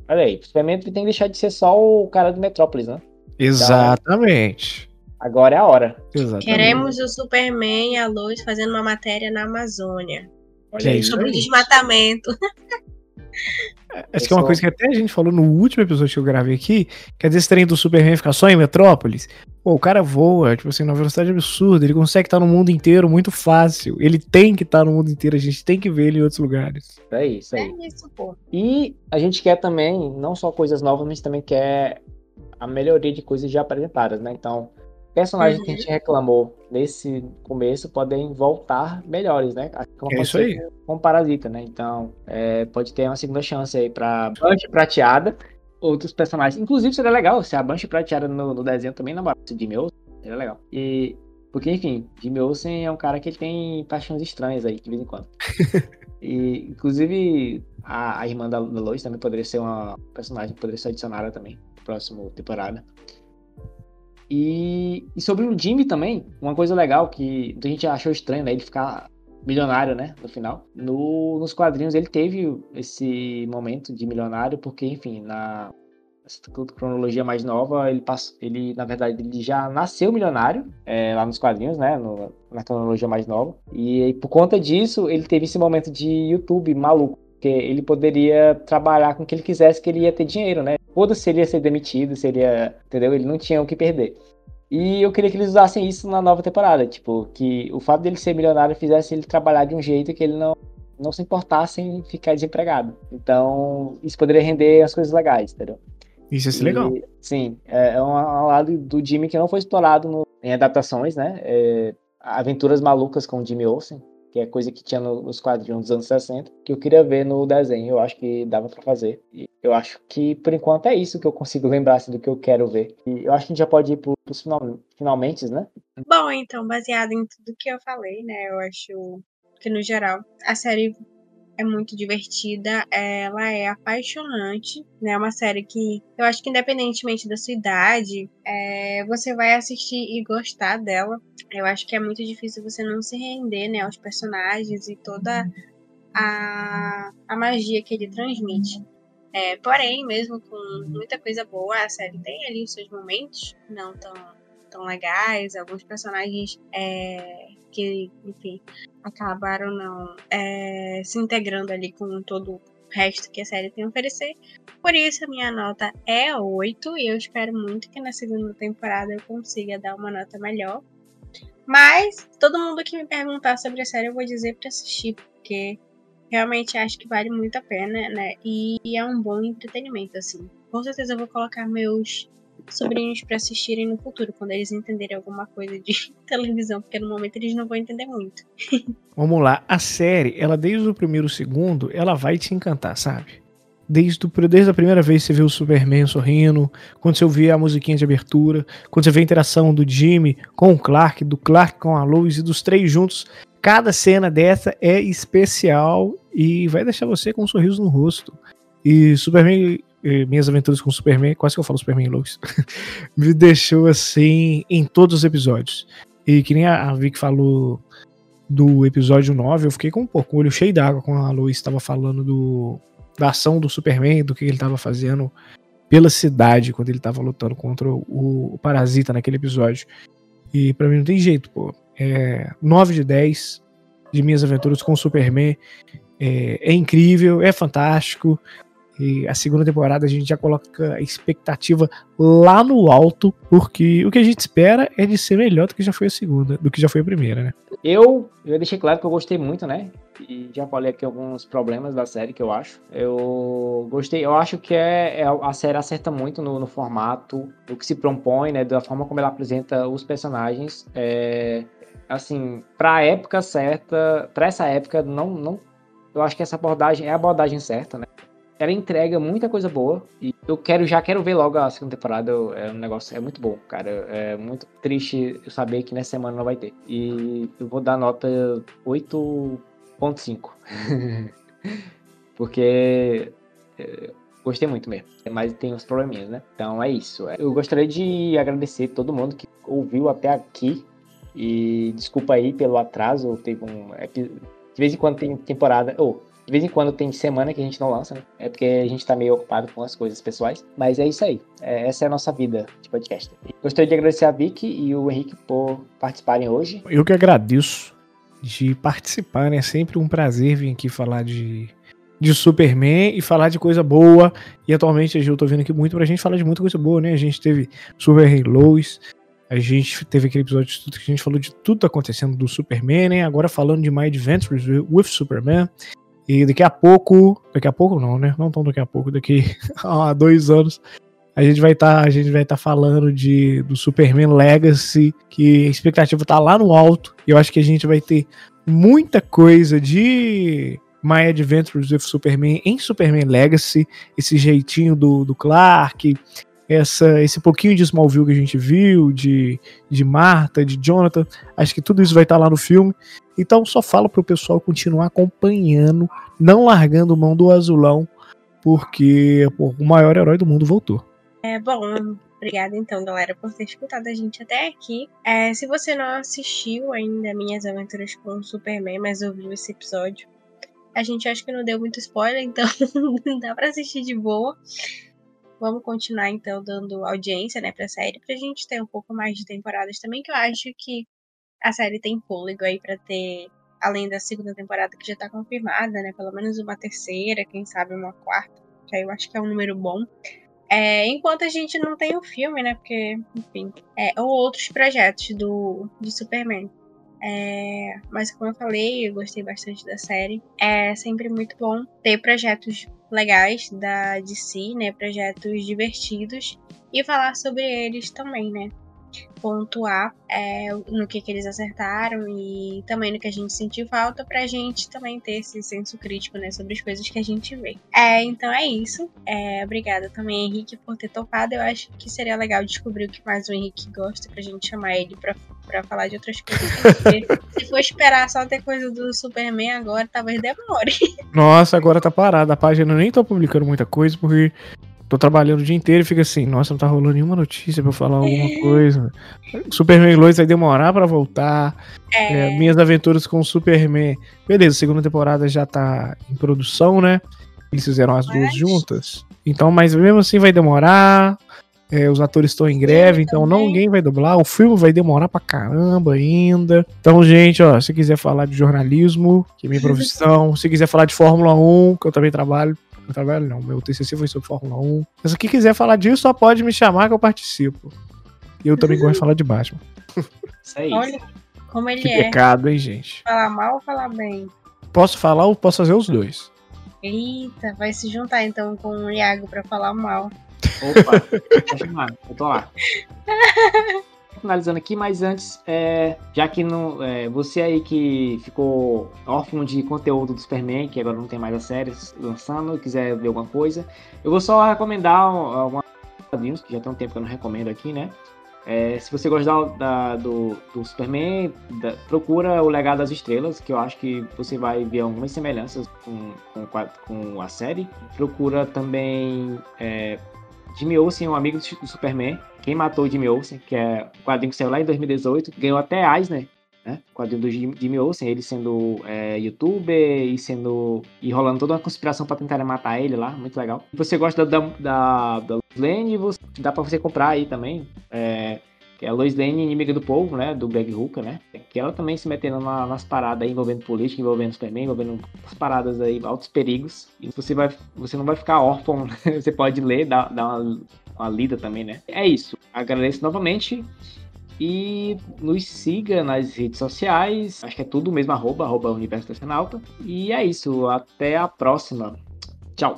Olha aí, o Superman tem que deixar de ser só o cara do Metrópolis, né? Exatamente. Então, agora é a hora. Exatamente. Queremos o Superman e a Lois fazendo uma matéria na Amazônia. Olha aí, sobre desmatamento. Essa que é uma coisa que até a gente falou no último episódio que eu gravei aqui, que às vezes trem do Superman fica só em Metrópolis. Pô, o cara voa, tipo assim, numa velocidade absurda, ele consegue estar no mundo inteiro muito fácil. Ele tem que estar no mundo inteiro, a gente tem que ver ele em outros lugares. É isso aí. É isso, pô. E a gente quer também, não só coisas novas, mas também quer a melhoria de coisas já apresentadas, né? Então, personagens uhum. que a gente uhum. reclamou nesse começo podem voltar melhores, né? Como é isso aí. Com, Parasita, né? Então, é, pode ter uma segunda chance aí pra Banshee Prateada, outros personagens. Inclusive, seria legal se a Banshee Prateada no, no desenho também namorasse de Olsen, seria legal. E, porque, enfim, Jimmy Olsen é um cara que tem paixões estranhas aí, de vez em quando. e, inclusive, a, a irmã da, da Lois também poderia ser uma personagem que poderia ser adicionada também, na próxima temporada. E, e, sobre o Jimmy também, uma coisa legal que a gente achou estranho, né? Ele ficar milionário, né? No final. No, nos quadrinhos ele teve esse momento de milionário, porque, enfim, na cronologia mais nova, ele passou, ele, na verdade, ele já nasceu milionário é, lá nos quadrinhos, né? No, na cronologia mais nova. E, e por conta disso, ele teve esse momento de YouTube maluco. Porque ele poderia trabalhar com o que ele quisesse, que ele ia ter dinheiro, né? Foda-se ele ia ser demitido, seria. Entendeu? Ele não tinha o que perder. E eu queria que eles usassem isso na nova temporada. Tipo, que o fato dele ser milionário fizesse ele trabalhar de um jeito que ele não, não se importasse em ficar desempregado. Então, isso poderia render as coisas legais, entendeu? Isso ia ser e, legal. Sim, é, é um, um, lado do Jimmy que não foi explorado no, em adaptações, né? É, Aventuras Malucas com o Jimmy Olsen que é coisa que tinha nos quadrinhos dos anos 60, que eu queria ver no desenho, eu acho que dava para fazer. E eu acho que, por enquanto, é isso que eu consigo lembrar assim, do que eu quero ver. E eu acho que a gente já pode ir pros final, finalmente, né? Bom, então, baseado em tudo que eu falei, né, eu acho que, no geral, a série é muito divertida, ela é apaixonante, né? É uma série que eu acho que independentemente da sua idade, é, você vai assistir e gostar dela. Eu acho que é muito difícil você não se render, né, aos personagens e toda a, a magia que ele transmite. É, porém, mesmo com muita coisa boa, a série tem ali os seus momentos não tão, tão legais, alguns personagens é, que, enfim, acabaram não é, se integrando ali com todo o resto que a série tem a oferecer. Por isso, a minha nota é 8 e eu espero muito que na segunda temporada eu consiga dar uma nota melhor. Mas todo mundo que me perguntar sobre a série eu vou dizer para assistir, porque realmente acho que vale muito a pena, né? E é um bom entretenimento, assim. Com certeza eu vou colocar meus sobrinhos para assistirem no futuro, quando eles entenderem alguma coisa de televisão, porque no momento eles não vão entender muito. Vamos lá, a série, ela desde o primeiro segundo, ela vai te encantar, sabe? Desde, o, desde a primeira vez que você vê o Superman sorrindo, quando você ouvir a musiquinha de abertura, quando você vê a interação do Jimmy com o Clark, do Clark com a Lois e dos três juntos, cada cena dessa é especial e vai deixar você com um sorriso no rosto. E Superman, minhas aventuras com Superman, quase que eu falo Superman Lois, me deixou assim em todos os episódios. E que nem a Vic falou do episódio 9, eu fiquei com um pouco o olho cheio d'água quando a Lois estava falando do, da ação do Superman, do que ele estava fazendo pela cidade quando ele estava lutando contra o, o, Parasita naquele episódio. E para mim não tem jeito, pô. É 9 de 10 de minhas aventuras com o Superman. É, é incrível, é fantástico. E a segunda temporada a gente já coloca a expectativa lá no alto, porque o que a gente espera é de ser melhor do que já foi a segunda, do que já foi a primeira, né? Eu, eu deixei claro que eu gostei muito, né? E já falei aqui alguns problemas da série que eu acho. Eu gostei, eu acho que é, é a série acerta muito no, no, formato, do que se propõe, né? Da forma como ela apresenta os personagens. É, assim, pra época certa, pra essa época, não, não. Eu acho que essa abordagem é a abordagem certa, né? ela entrega muita coisa boa e eu quero já quero ver logo a segunda temporada. É um negócio é muito bom, cara. É muito triste eu saber que nessa semana não vai ter. E eu vou dar nota 8.5. Porque é, gostei muito mesmo. Mas tem uns probleminhas, né? Então é isso. Eu gostaria de agradecer todo mundo que ouviu até aqui. E desculpa aí pelo atraso. Teve um. De vez em quando tem temporada. Ou, oh, de vez em quando tem semana que a gente não lança, né? É porque a gente tá meio ocupado com as coisas pessoais. Mas é isso aí. É, essa é a nossa vida de podcast. Gostaria de agradecer a Vicky e o Henrique por participarem hoje. Eu que agradeço de participar, né? É sempre um prazer vir aqui falar de, de Superman e falar de coisa boa. E atualmente eu tô vendo aqui muito pra gente falar de muita coisa boa, né? A gente teve Superman Lois, a gente teve aquele episódio que a gente falou de tudo acontecendo do Superman, né? Agora falando de My Adventures with Superman. E daqui a pouco, daqui a pouco não, né? Não tão daqui a pouco, daqui a dois anos, a gente vai estar, tá, a gente vai estar tá falando de do Superman Legacy, que a expectativa tá lá no alto. E eu acho que a gente vai ter muita coisa de My Adventures with Superman em Superman Legacy, esse jeitinho do, do Clark, essa, esse pouquinho de Smallville que a gente viu, de, de Marta, de Jonathan, acho que tudo isso vai estar lá no filme. Então só falo pro pessoal continuar acompanhando, não largando mão do azulão, porque pô, o maior herói do mundo voltou. É bom, Obrigada então, galera, por ter escutado a gente até aqui. É, se você não assistiu ainda Minhas Aventuras com o Superman, mas ouviu esse episódio, a gente acha que não deu muito spoiler, então dá pra assistir de boa. Vamos continuar então dando audiência, né, pra série, pra gente ter um pouco mais de temporadas também, que eu acho que a série tem fôlego aí para ter, além da segunda temporada que já tá confirmada, né, pelo menos uma terceira, quem sabe uma quarta, que aí eu acho que é um número bom. É, enquanto a gente não tem o filme, né, porque, enfim, é, ou outros projetos do, de Superman. É, mas como eu falei, eu gostei bastante da série. É sempre muito bom ter projetos legais da DC, né? Projetos divertidos e falar sobre eles também, né? Pontuar é, no que, que eles acertaram e também no que a gente sentiu falta pra gente também ter esse senso crítico, né, sobre as coisas que a gente vê. É, então é isso. É, obrigada também, Henrique, por ter topado. Eu acho que seria legal descobrir o que mais o Henrique gosta pra gente chamar ele pra, pra falar de outras coisas. se for esperar só ter coisa do Superman agora, talvez demore. Nossa, agora tá parada. A página nem tô publicando muita coisa porque tô trabalhando o dia inteiro e fica assim, nossa, não tá rolando nenhuma notícia pra eu falar alguma é. coisa. Superman Lois vai demorar pra voltar. É. É, minhas aventuras com o Superman. Beleza, segunda temporada já tá em produção, né? Eles fizeram as duas juntas. Então, mas mesmo assim vai demorar. É, os atores estão em greve, então não ninguém vai dublar. O filme vai demorar pra caramba ainda. Então, gente, ó, se quiser falar de jornalismo, que é minha profissão, se quiser falar de Fórmula 1, que eu também trabalho, meu trabalho não, meu TCC foi sobre Fórmula 1. Mas se quem quiser falar disso, só pode me chamar que eu participo. E eu também gosto de falar de Batman. Isso aí. Olha como ele Que é. pecado, hein, gente? Falar mal ou falar bem? Posso falar ou posso fazer os dois? Eita, vai se juntar então com o Iago pra falar mal. Opa, eu tô lá. Finalizando aqui, mas antes, é, já que não, é, você aí que ficou órfão de conteúdo do Superman, que agora não tem mais as séries lançando, quiser ver alguma coisa, eu vou só recomendar alguns quadrinhos, que já tem um tempo que eu não recomendo aqui, né? É, se você gostar da- do, do Superman, da- procura o Legado das Estrelas, que eu acho que você vai ver algumas semelhanças com, com, com a série. Procura também é, Jimmy Olsen, um amigo do Superman. Quem matou o Jimmy Olsen, que é um quadrinho que saiu lá em 2018, ganhou até Eisner, né? O quadrinho do Jim- Jimmy Olsen, ele sendo é, youtuber e sendo. e rolando toda uma conspiração pra tentarem matar ele lá, muito legal. Você gosta da, da, da Lane, você- dá pra você comprar aí também. É, que é a Lois Lane, inimiga do povo, né? Do Greg Hooker, né? Que ela também se metendo na- nas paradas aí, envolvendo política, envolvendo Superman, envolvendo as paradas aí, altos perigos. E você, vai, você não vai ficar órfão, né? Você pode ler, dar, dar uma, uma lida também, né? É isso. Agradeço novamente. E nos siga nas redes sociais. Acho que é tudo mesmo, arroba, arroba Universo. E é isso. Até a próxima. Tchau.